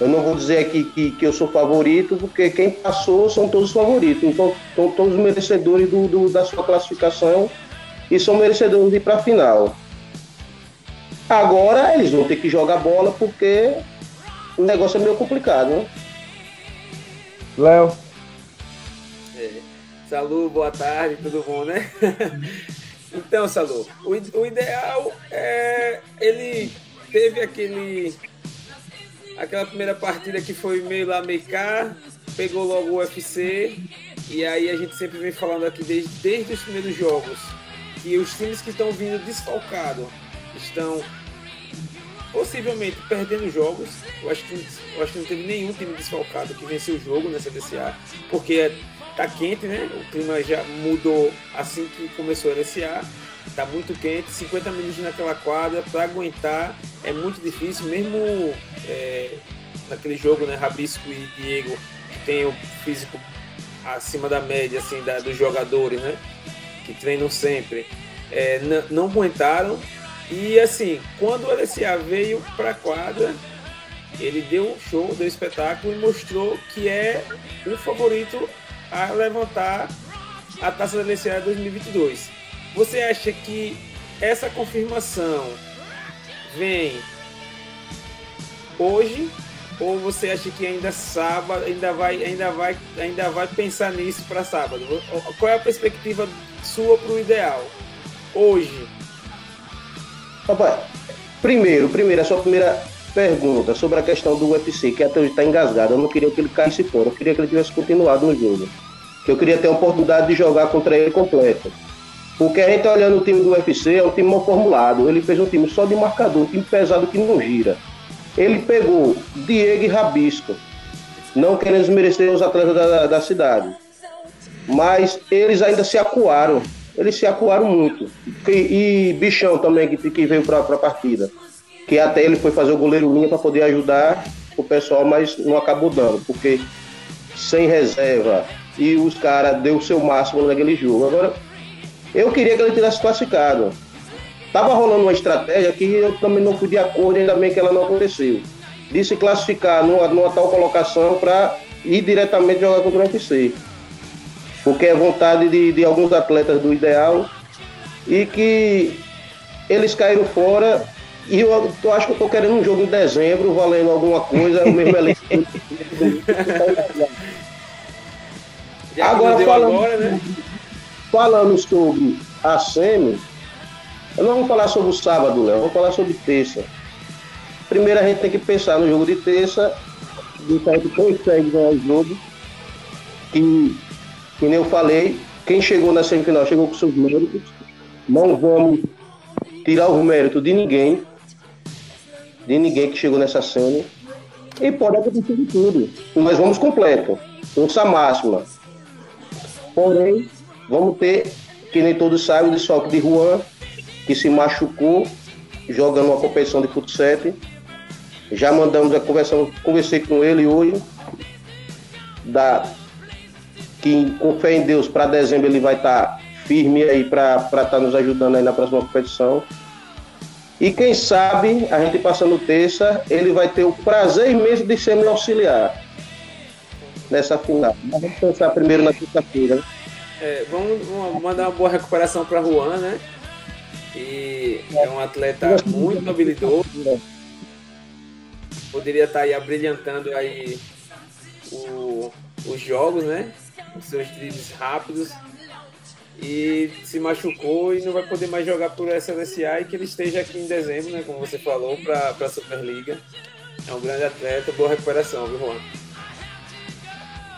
Eu não vou dizer aqui que, que eu sou favorito, porque quem passou são todos favoritos. Então, são todos merecedores do, do, da sua classificação e são merecedores de ir para a final. Agora eles vão ter que jogar bola porque o negócio é meio complicado, né? Léo. É. Salu, boa tarde, tudo bom, né? Então, Salu, o, o ideal é. Ele teve aquele. Aquela primeira partida que foi meio lá, meio cá, pegou logo o UFC, e aí a gente sempre vem falando aqui desde, desde os primeiros jogos que os times que estão vindo desfalcados estão possivelmente perdendo jogos. Eu acho, que, eu acho que não teve nenhum time desfalcado que venceu o jogo nessa DCA, porque tá quente, né? O clima já mudou assim que começou a LCA. Tá muito quente, 50 minutos naquela quadra para aguentar é muito difícil, mesmo é, naquele jogo, né? Rabisco e Diego, que tem o físico acima da média assim, da, dos jogadores, né? Que treinam sempre. É, não aguentaram. E assim, quando o LCA veio para a quadra, ele deu um show, deu um espetáculo e mostrou que é o favorito a levantar a taça da LCA 2022. Você acha que essa confirmação vem hoje ou você acha que ainda sábado ainda vai ainda vai ainda vai pensar nisso para sábado? Qual é a perspectiva sua para o ideal hoje? Papai, primeiro, primeiro a sua primeira pergunta sobre a questão do UFC, que até hoje está engasgado. Eu não queria que ele caísse fora, eu queria que ele tivesse continuado no jogo. Eu queria ter a oportunidade de jogar contra ele completo. Porque a gente tá olhando o time do UFC, é um time mal formulado. Ele fez um time só de marcador, um time pesado que não gira. Ele pegou Diego e Rabisco, não querendo desmerecer os atletas da, da cidade. Mas eles ainda se acuaram. Eles se acuaram muito. E, e Bichão também, que, que veio para a partida que até ele foi fazer o goleiro linha para poder ajudar o pessoal, mas não acabou dando, porque sem reserva e os caras deu o seu máximo naquele jogo. Agora, eu queria que ele tivesse classificado. Tava rolando uma estratégia que eu também não fui de acordo, ainda bem que ela não aconteceu. De se classificar numa, numa tal colocação para ir diretamente jogar contra o UFC. Porque é vontade de, de alguns atletas do ideal e que eles caíram fora e eu, eu acho que eu tô querendo um jogo em dezembro, valendo alguma coisa, o mesmo elenco. agora, falando, agora, né? Falando sobre a SEMI, não vou falar sobre o sábado, Léo, vou falar sobre terça. Primeiro a gente tem que pensar no jogo de terça, de que a gente consegue ganhar o jogo. Que nem eu falei, quem chegou na semifinal chegou com seus méritos. Não vamos tirar o mérito de ninguém de ninguém que chegou nessa cena. E pode acontecer de tudo. Nós vamos completo. Força máxima. Porém, vamos ter, que nem todos sabem, o desfalque de Juan, que se machucou jogando uma competição de futsal. Já mandamos a conversa, conversei com ele hoje. Da, que com fé em Deus, para dezembro ele vai estar tá firme aí para estar tá nos ajudando aí na próxima competição. E quem sabe, a gente passando terça, ele vai ter o prazer imenso de ser meu auxiliar nessa final. Mas vamos pensar primeiro na quinta-feira. É, vamos, vamos, mandar uma boa recuperação para Juan, né? E é um atleta muito habilidoso. Poderia estar tá aí abrilhantando aí o, os jogos, né? os seus dribles rápidos e se machucou e não vai poder mais jogar por LSA e que ele esteja aqui em dezembro, né, como você falou, para a Superliga. É um grande atleta, boa recuperação, viu, Juan?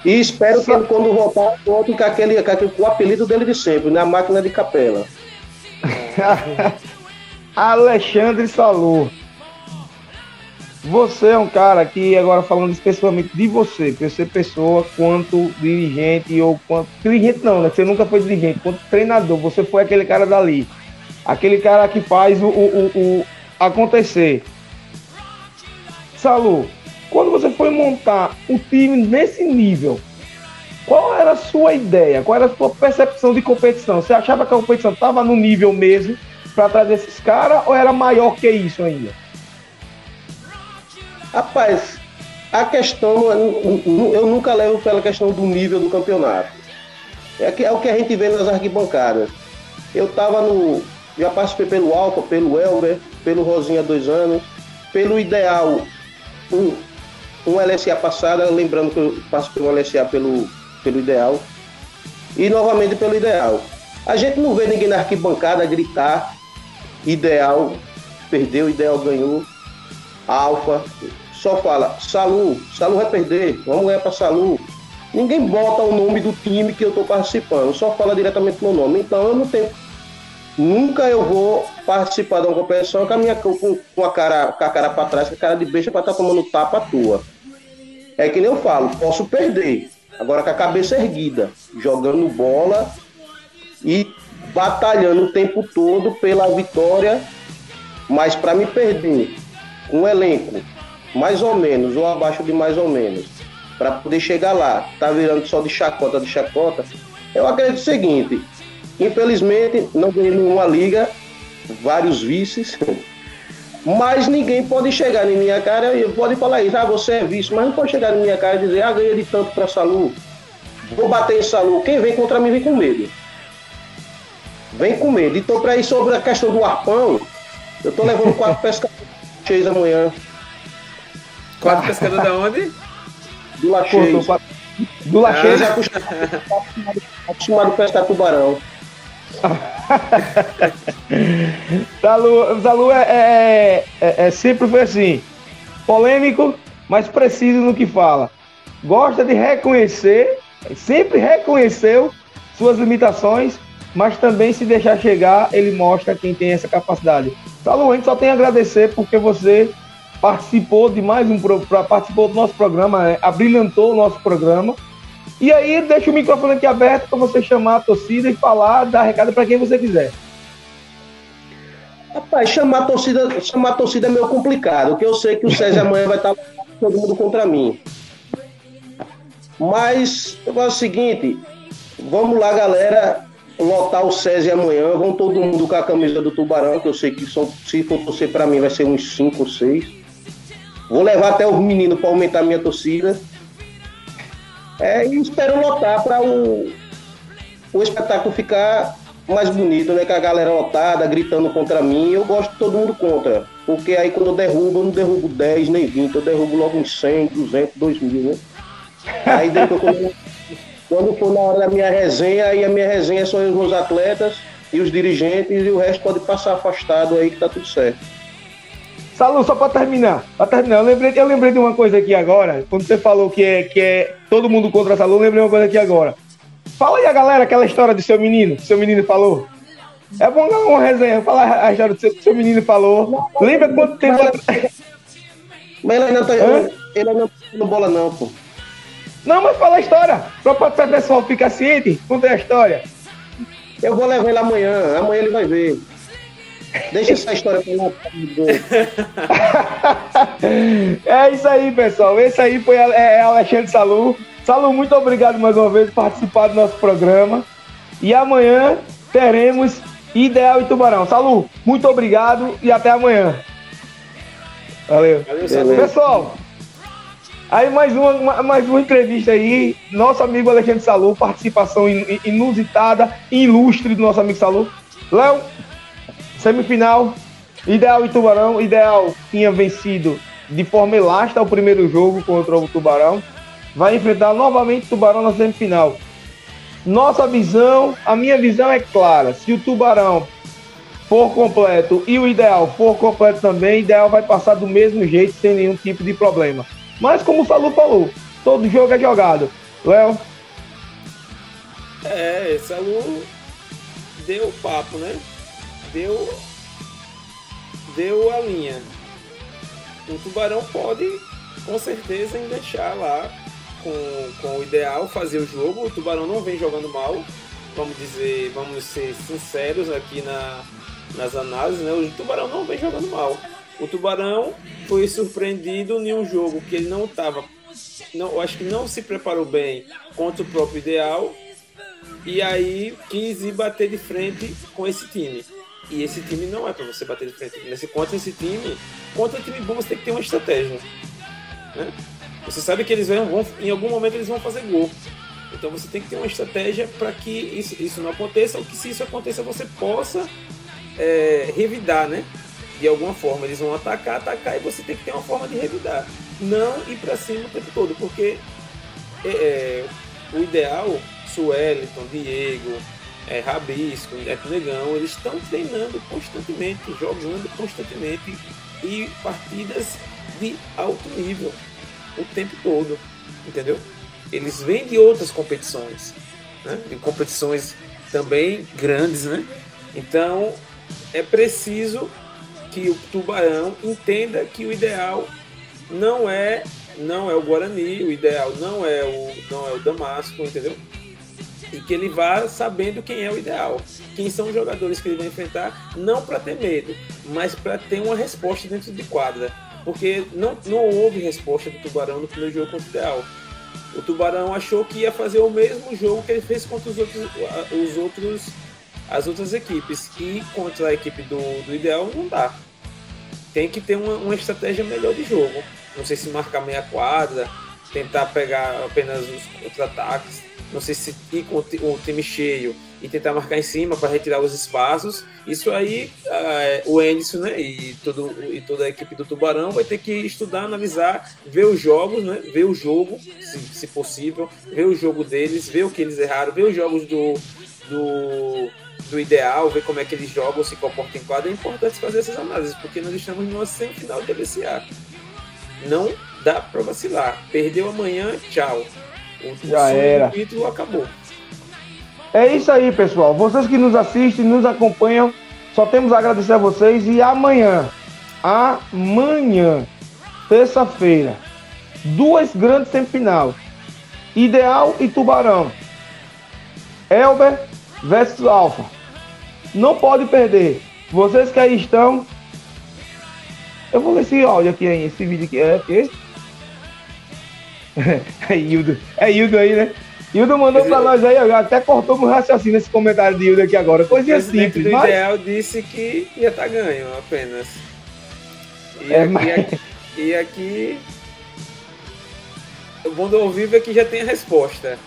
E espero que ele, quando voltar, volte com, aquele, com, aquele, com o apelido dele de sempre, na máquina de capela. Alexandre Salou. Você é um cara que, agora falando especificamente de você, você pessoa, quanto dirigente, ou quanto. Dirigente não, né? Você nunca foi dirigente, quanto treinador, você foi aquele cara dali. Aquele cara que faz o, o, o acontecer. Salu, montar o time nesse nível, qual era a sua ideia? Qual era a sua percepção de competição? Você achava que a competição estava no nível mesmo para trazer esses caras ou era maior que isso ainda? Rapaz, a questão, eu nunca levo pela questão do nível do campeonato. É, é o que a gente vê nas arquibancadas. Eu estava no. Já participei pelo Alfa, pelo Elber, pelo Rosinha dois anos, pelo Ideal, um, um LSA passada, lembrando que eu participei um LSA pelo, pelo Ideal, e novamente pelo Ideal. A gente não vê ninguém na arquibancada gritar Ideal perdeu, Ideal ganhou, Alfa, só fala Salu, Salu vai perder, vamos ganhar para Salu. Ninguém bota o nome do time que eu estou participando, só fala diretamente meu nome. Então eu não tenho. Nunca eu vou participar de uma competição com a, minha, com, com a cara com a cara para trás, com a cara de beijo para estar tá tomando tapa à tua. É que nem eu falo, posso perder. Agora com a cabeça erguida, jogando bola e batalhando o tempo todo pela vitória, mas para me perder um elenco mais ou menos, ou abaixo de mais ou menos, para poder chegar lá, tá virando só de chacota de chacota, eu acredito o seguinte, infelizmente não ganhei nenhuma liga, vários vices, mas ninguém pode chegar em minha cara e pode falar isso, ah, você é vice, mas não pode chegar em minha cara e dizer, ah, ganhei de tanto para Salu, vou bater em Salu, quem vem contra mim vem com medo. Vem com medo. Então, para ir sobre a questão do arpão, eu tô levando quatro pescadores cheios amanhã. Quatro pescadores da onde? Do Lacheis. Do Lacheis. Ah. Acostumado a pescar tubarão. Zalu, Zalu é, é, é, é, sempre foi assim, polêmico, mas preciso no que fala. Gosta de reconhecer, sempre reconheceu suas limitações, mas também se deixar chegar, ele mostra quem tem essa capacidade. Zalu, a gente só tem a agradecer porque você participou de mais um participou do nosso programa, né? abrilhantou o nosso programa. E aí deixa o microfone aqui aberto para você chamar a torcida e falar, dar recado para quem você quiser. Rapaz, chamar a torcida, chamar a torcida é meio complicado, porque eu sei que o César amanhã vai estar todo mundo contra mim. Mas eu faço o seguinte, vamos lá, galera, lotar o César amanhã, vão todo mundo com a camisa do Tubarão, que eu sei que são, se for torcer para mim vai ser uns 5 ou 6. Vou levar até os meninos para aumentar a minha torcida. É, e espero lotar para o, o espetáculo ficar mais bonito, né? Com a galera lotada, gritando contra mim. Eu gosto de todo mundo contra. Porque aí quando eu derrubo, eu não derrubo 10 nem 20, eu derrubo logo uns 100, 200, 2 mil, né? Aí depois, quando, quando for na hora da minha resenha, aí a minha resenha são os meus atletas e os dirigentes, e o resto pode passar afastado aí que tá tudo certo. Salu, só para terminar, para terminar, eu lembrei, eu lembrei de uma coisa aqui agora, quando você falou que é, que é todo mundo contra a Salu, eu lembrei uma coisa aqui agora. Fala aí a galera aquela história do seu menino, que seu menino falou. É bom dar uma resenha, falar a história do seu, seu menino falou. Lembra quanto tempo. Mas ele não tá. Hã? Ele não tá bola, não, pô. Não, mas fala a história. Só para o pessoal ficar ciente, conta a história. Eu vou levar ele amanhã, amanhã ele vai ver. Deixa essa história pra lá. é isso aí, pessoal. Esse aí foi é, é Alexandre Salu. Salu, muito obrigado mais uma vez por participar do nosso programa. E amanhã teremos Ideal e Tubarão. Salu, muito obrigado e até amanhã. Valeu. Valeu Pessoal, aí mais uma, mais uma entrevista aí. Nosso amigo Alexandre Salu, participação inusitada, ilustre do nosso amigo Salu. Léo, Semifinal, Ideal e Tubarão. Ideal tinha vencido de forma elástica o primeiro jogo contra o Tubarão. Vai enfrentar novamente o Tubarão na semifinal. Nossa visão, a minha visão é clara. Se o Tubarão for completo e o ideal for completo também, ideal vai passar do mesmo jeito, sem nenhum tipo de problema. Mas como o Salu falou, todo jogo é jogado. Léo? É, Salu deu o papo, né? Deu, deu a linha. O Tubarão pode, com certeza, enganchar lá com, com o ideal, fazer o jogo. O Tubarão não vem jogando mal, vamos dizer, vamos ser sinceros aqui na, nas análises, né? O Tubarão não vem jogando mal. O Tubarão foi surpreendido em um jogo que ele não estava, não, acho que não se preparou bem contra o próprio ideal e aí quis ir bater de frente com esse time. E esse time não é para você bater de frente. Nesse, contra esse time, contra um time bom você tem que ter uma estratégia. Né? Você sabe que eles vão, em algum momento eles vão fazer gol. Então você tem que ter uma estratégia para que isso, isso não aconteça, ou que se isso aconteça você possa é, revidar, né? De alguma forma. Eles vão atacar, atacar e você tem que ter uma forma de revidar. Não ir para cima o tempo todo, porque é, é, o ideal, Sueliton, Diego, é, Rabisco, Neto Negão, eles estão treinando constantemente, jogando constantemente e partidas de alto nível o tempo todo, entendeu? Eles vêm de outras competições, né? de competições também grandes, né? Então é preciso que o Tubarão entenda que o ideal não é não é o Guarani, o ideal não é o não é o Damasco, entendeu? E que ele vá sabendo quem é o ideal, quem são os jogadores que ele vai enfrentar, não para ter medo, mas para ter uma resposta dentro de quadra porque não, não houve resposta do Tubarão no primeiro jogo contra o Ideal. O Tubarão achou que ia fazer o mesmo jogo que ele fez contra os outros, os outros as outras equipes. E contra a equipe do, do Ideal não dá. Tem que ter uma, uma estratégia melhor de jogo. Não sei se marcar meia quadra, tentar pegar apenas os contra-ataques. Não sei se ir com o time cheio e tentar marcar em cima para retirar os espaços. Isso aí, uh, o Enderson né, e, todo, e toda a equipe do Tubarão vai ter que estudar, analisar, ver os jogos, né, ver o jogo, se, se possível, ver o jogo deles, ver o que eles erraram, ver os jogos do, do, do ideal, ver como é que eles jogam, se comportam em quadra. É importante fazer essas análises, porque nós estamos numa semifinal de LCA. Não dá para vacilar. Perdeu amanhã, tchau. O, Já o era. título acabou. É isso aí, pessoal. Vocês que nos assistem, nos acompanham, só temos a agradecer a vocês. E amanhã, amanhã, terça-feira, duas grandes semifinais: Ideal e Tubarão. Elber versus Alfa. Não pode perder. Vocês que aí estão. Eu vou ler esse áudio aqui, esse vídeo aqui. É o quê? É Hildo. É Hildo aí, né? Hildo mandou pra nós aí, até cortou meu raciocínio esse comentário de Hildo aqui agora. Coisinha simples. O mas... ideal disse que ia estar tá ganho apenas. E, é, aqui, mas... aqui, e aqui. O bom do ao vivo é que já tem a resposta.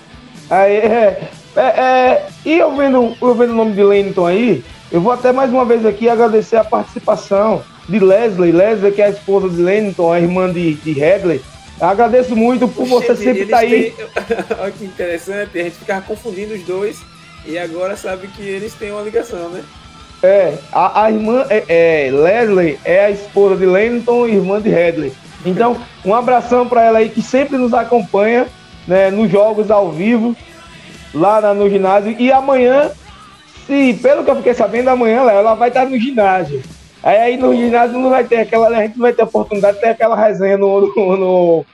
Aí, é, é, é, e eu vendo, eu vendo o nome de Lennon aí, eu vou até mais uma vez aqui agradecer a participação de Leslie. Leslie, que é a esposa de Lennon, a irmã de, de Headley Agradeço muito por você sempre estar tá aí. Têm... Olha que interessante, a gente ficava confundindo os dois e agora sabe que eles têm uma ligação, né? É, a, a irmã é, é, Leslie é a esposa de Lennon e irmã de Headley. Então, um abração para ela aí que sempre nos acompanha né, nos jogos ao vivo, lá na, no ginásio. E amanhã, se pelo que eu fiquei sabendo, amanhã ela vai estar no ginásio. Aí, aí no ginásio não vai ter aquela. A gente não vai ter oportunidade de ter aquela resenha no, no, no,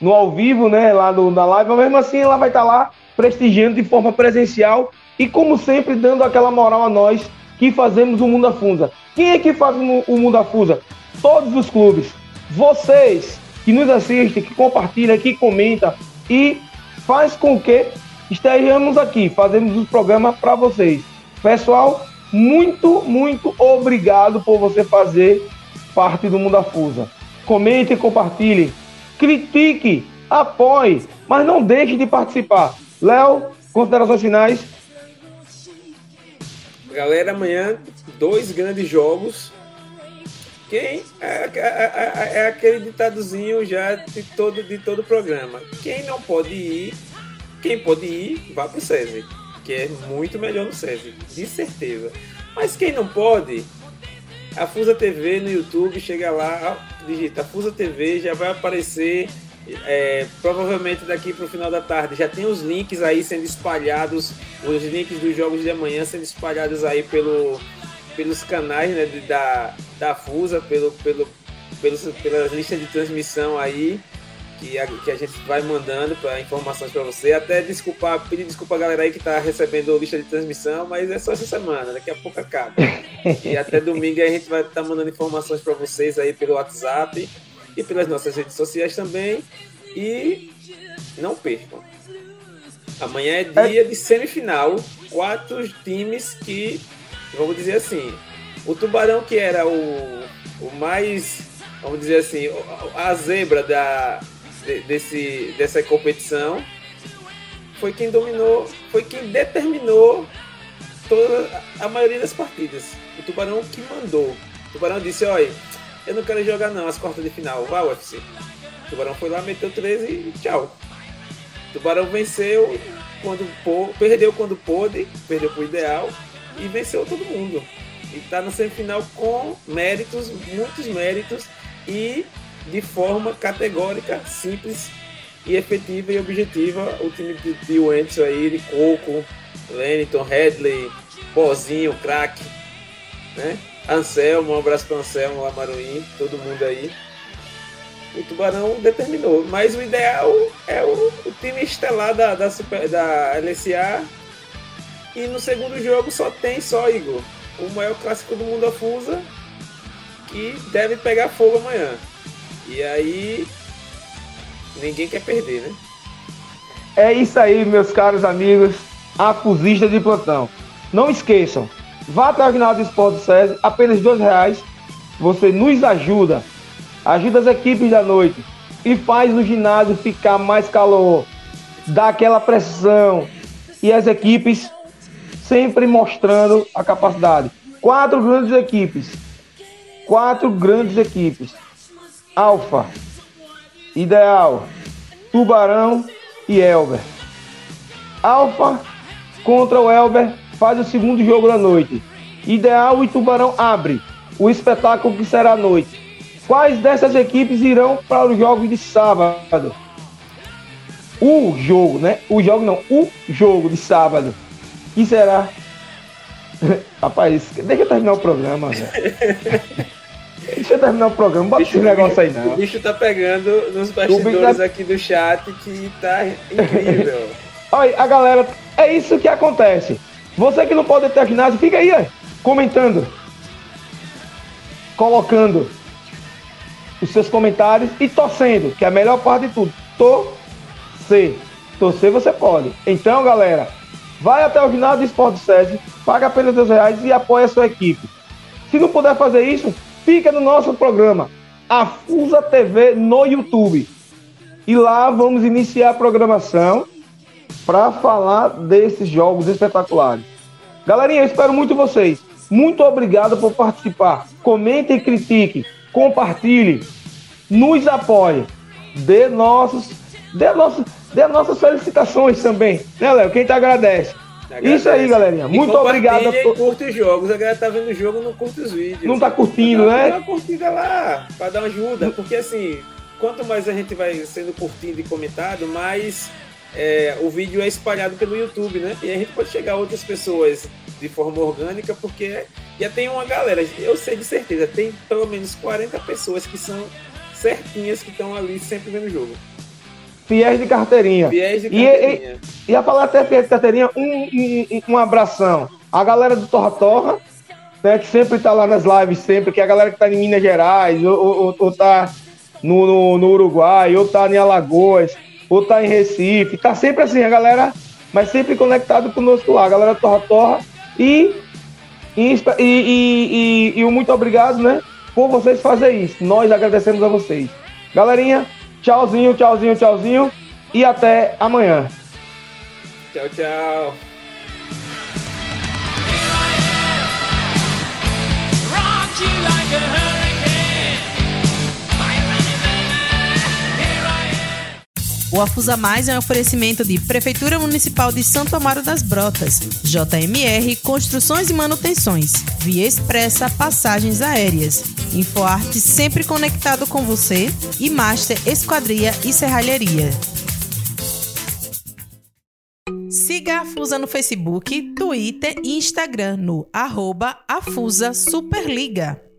no ao vivo, né? Lá no, na live, mas mesmo assim ela vai estar lá prestigiando de forma presencial e, como sempre, dando aquela moral a nós que fazemos o Mundo Afusa. Quem é que faz o Mundo Afusa? Todos os clubes. Vocês que nos assistem, que compartilham, que comentam e faz com que estejamos aqui, fazemos o programa para vocês. Pessoal, muito, muito obrigado por você fazer parte do Mundo Afusa. Comente compartilhe. Critique, apoie, mas não deixe de participar. Léo, considerações finais. Galera, amanhã dois grandes jogos. Quem é, é, é, é aquele ditadozinho já de todo de todo o programa. Quem não pode ir quem pode ir, vá pro SESI, que é muito melhor no SESI, de certeza. Mas quem não pode, a Fusa TV no YouTube, chega lá, digita Fusa TV, já vai aparecer é, provavelmente daqui para o final da tarde já tem os links aí sendo espalhados, os links dos jogos de amanhã sendo espalhados aí pelo, pelos canais né, da, da Fusa, pelo, pelo, pelos, pela lista de transmissão aí que a, que a gente vai mandando para informações para você. Até desculpar, pedir desculpa a galera aí que está recebendo lista de transmissão, mas é só essa semana, daqui a pouco acaba. e até domingo a gente vai estar tá mandando informações para vocês aí pelo WhatsApp e pelas nossas redes sociais também. E não percam. Amanhã é dia de semifinal. Quatro times que, vamos dizer assim, o Tubarão que era o, o mais, vamos dizer assim, a zebra da, desse, dessa competição, foi quem dominou, foi quem determinou toda a maioria das partidas. O Tubarão que mandou. O Tubarão disse, olha, eu não quero jogar não as quartas de final, vai UFC. O Tubarão foi lá, meteu 13 e tchau. O Tubarão venceu quando pô, perdeu quando pôde, perdeu pro ideal e venceu todo mundo. E tá na semifinal com méritos, muitos méritos e de forma categórica, simples e efetiva e objetiva o time de, Wentz aí, de Coco, Lennington, Headley, Bozinho, craque, né? Anselmo, um abraço para Anselmo, Lamaruim, todo mundo aí. O Tubarão determinou, mas o ideal é o, o time estelar da, da, Super, da LSA. E no segundo jogo só tem só, Igor, o maior clássico do mundo afusa, que deve pegar fogo amanhã. E aí, ninguém quer perder, né? É isso aí, meus caros amigos, afusistas de plantão. Não esqueçam, vá até o final do Esporte SESI, apenas dois reais. Você nos ajuda, ajuda as equipes da noite e faz o ginásio ficar mais calor, dá aquela pressão e as equipes sempre mostrando a capacidade. Quatro grandes equipes, quatro grandes equipes Alfa, Ideal, Tubarão e Elber. Alfa contra o Elber faz o segundo jogo da noite. Ideal e Tubarão abre o espetáculo que será à noite. Quais dessas equipes irão para os jogos de sábado? O jogo, né? O jogo não, o jogo de sábado. Que será? Rapaz, deixa eu terminar o programa, velho. Deixa eu terminar o programa, bota esse negócio aí não. O bicho tá pegando nos bastidores tá... aqui do chat que tá incrível. Olha, a galera, é isso que acontece. Você que não pode ter ginásio, fica aí, ó, comentando. Colocando os seus comentários e torcendo, que é a melhor parte de tudo. Torcer. Torcer você pode. Então, galera, vai até o ginásio do Esporte SESI, paga apenas dois reais e apoia a sua equipe. Se não puder fazer isso, fica no nosso programa, a Fusa TV no YouTube. E lá vamos iniciar a programação para falar desses jogos espetaculares. Galerinha, eu espero muito vocês. Muito obrigado por participar. Comente e critique, compartilhe, nos apoie, dê nossos, dê nossos, dê nossas felicitações também, né, Léo? Quem te agradece. Agradece. Isso aí, galerinha. Muito obrigado. A to... curte os jogos. A galera tá vendo o jogo não curte os vídeos. Não tá curtindo, né? Dá uma curtida lá, pra dar uma ajuda. Porque assim, quanto mais a gente vai sendo curtido e comentado, mais é, o vídeo é espalhado pelo YouTube, né? E a gente pode chegar a outras pessoas de forma orgânica, porque já tem uma galera, eu sei de certeza, tem pelo menos 40 pessoas que são certinhas que estão ali sempre vendo o jogo. Fiéis de carteirinha. Fiéis de carteirinha. E, ia falar até fiéis de carteirinha, um, um, um abração. A galera do Torra Torra, né, que sempre tá lá nas lives, sempre, que é a galera que tá em Minas Gerais, ou, ou, ou tá no, no, no, Uruguai, ou tá em Alagoas, ou tá em Recife. Tá sempre assim, a galera, mas sempre conectado conosco lá, a galera do Torra Torra. E, e, e, e, e, e muito obrigado, né, por vocês fazerem isso. Nós agradecemos a vocês. Galerinha, Tchauzinho, tchauzinho, tchauzinho. E até amanhã. Tchau, tchau. O Afusa Mais é um oferecimento de Prefeitura Municipal de Santo Amaro das Brotas, JMR Construções e Manutenções, Via Expressa Passagens Aéreas, InfoArte sempre conectado com você e Master Esquadria e Serralheria. Siga a Afusa no Facebook, Twitter e Instagram no arroba Afusa Superliga.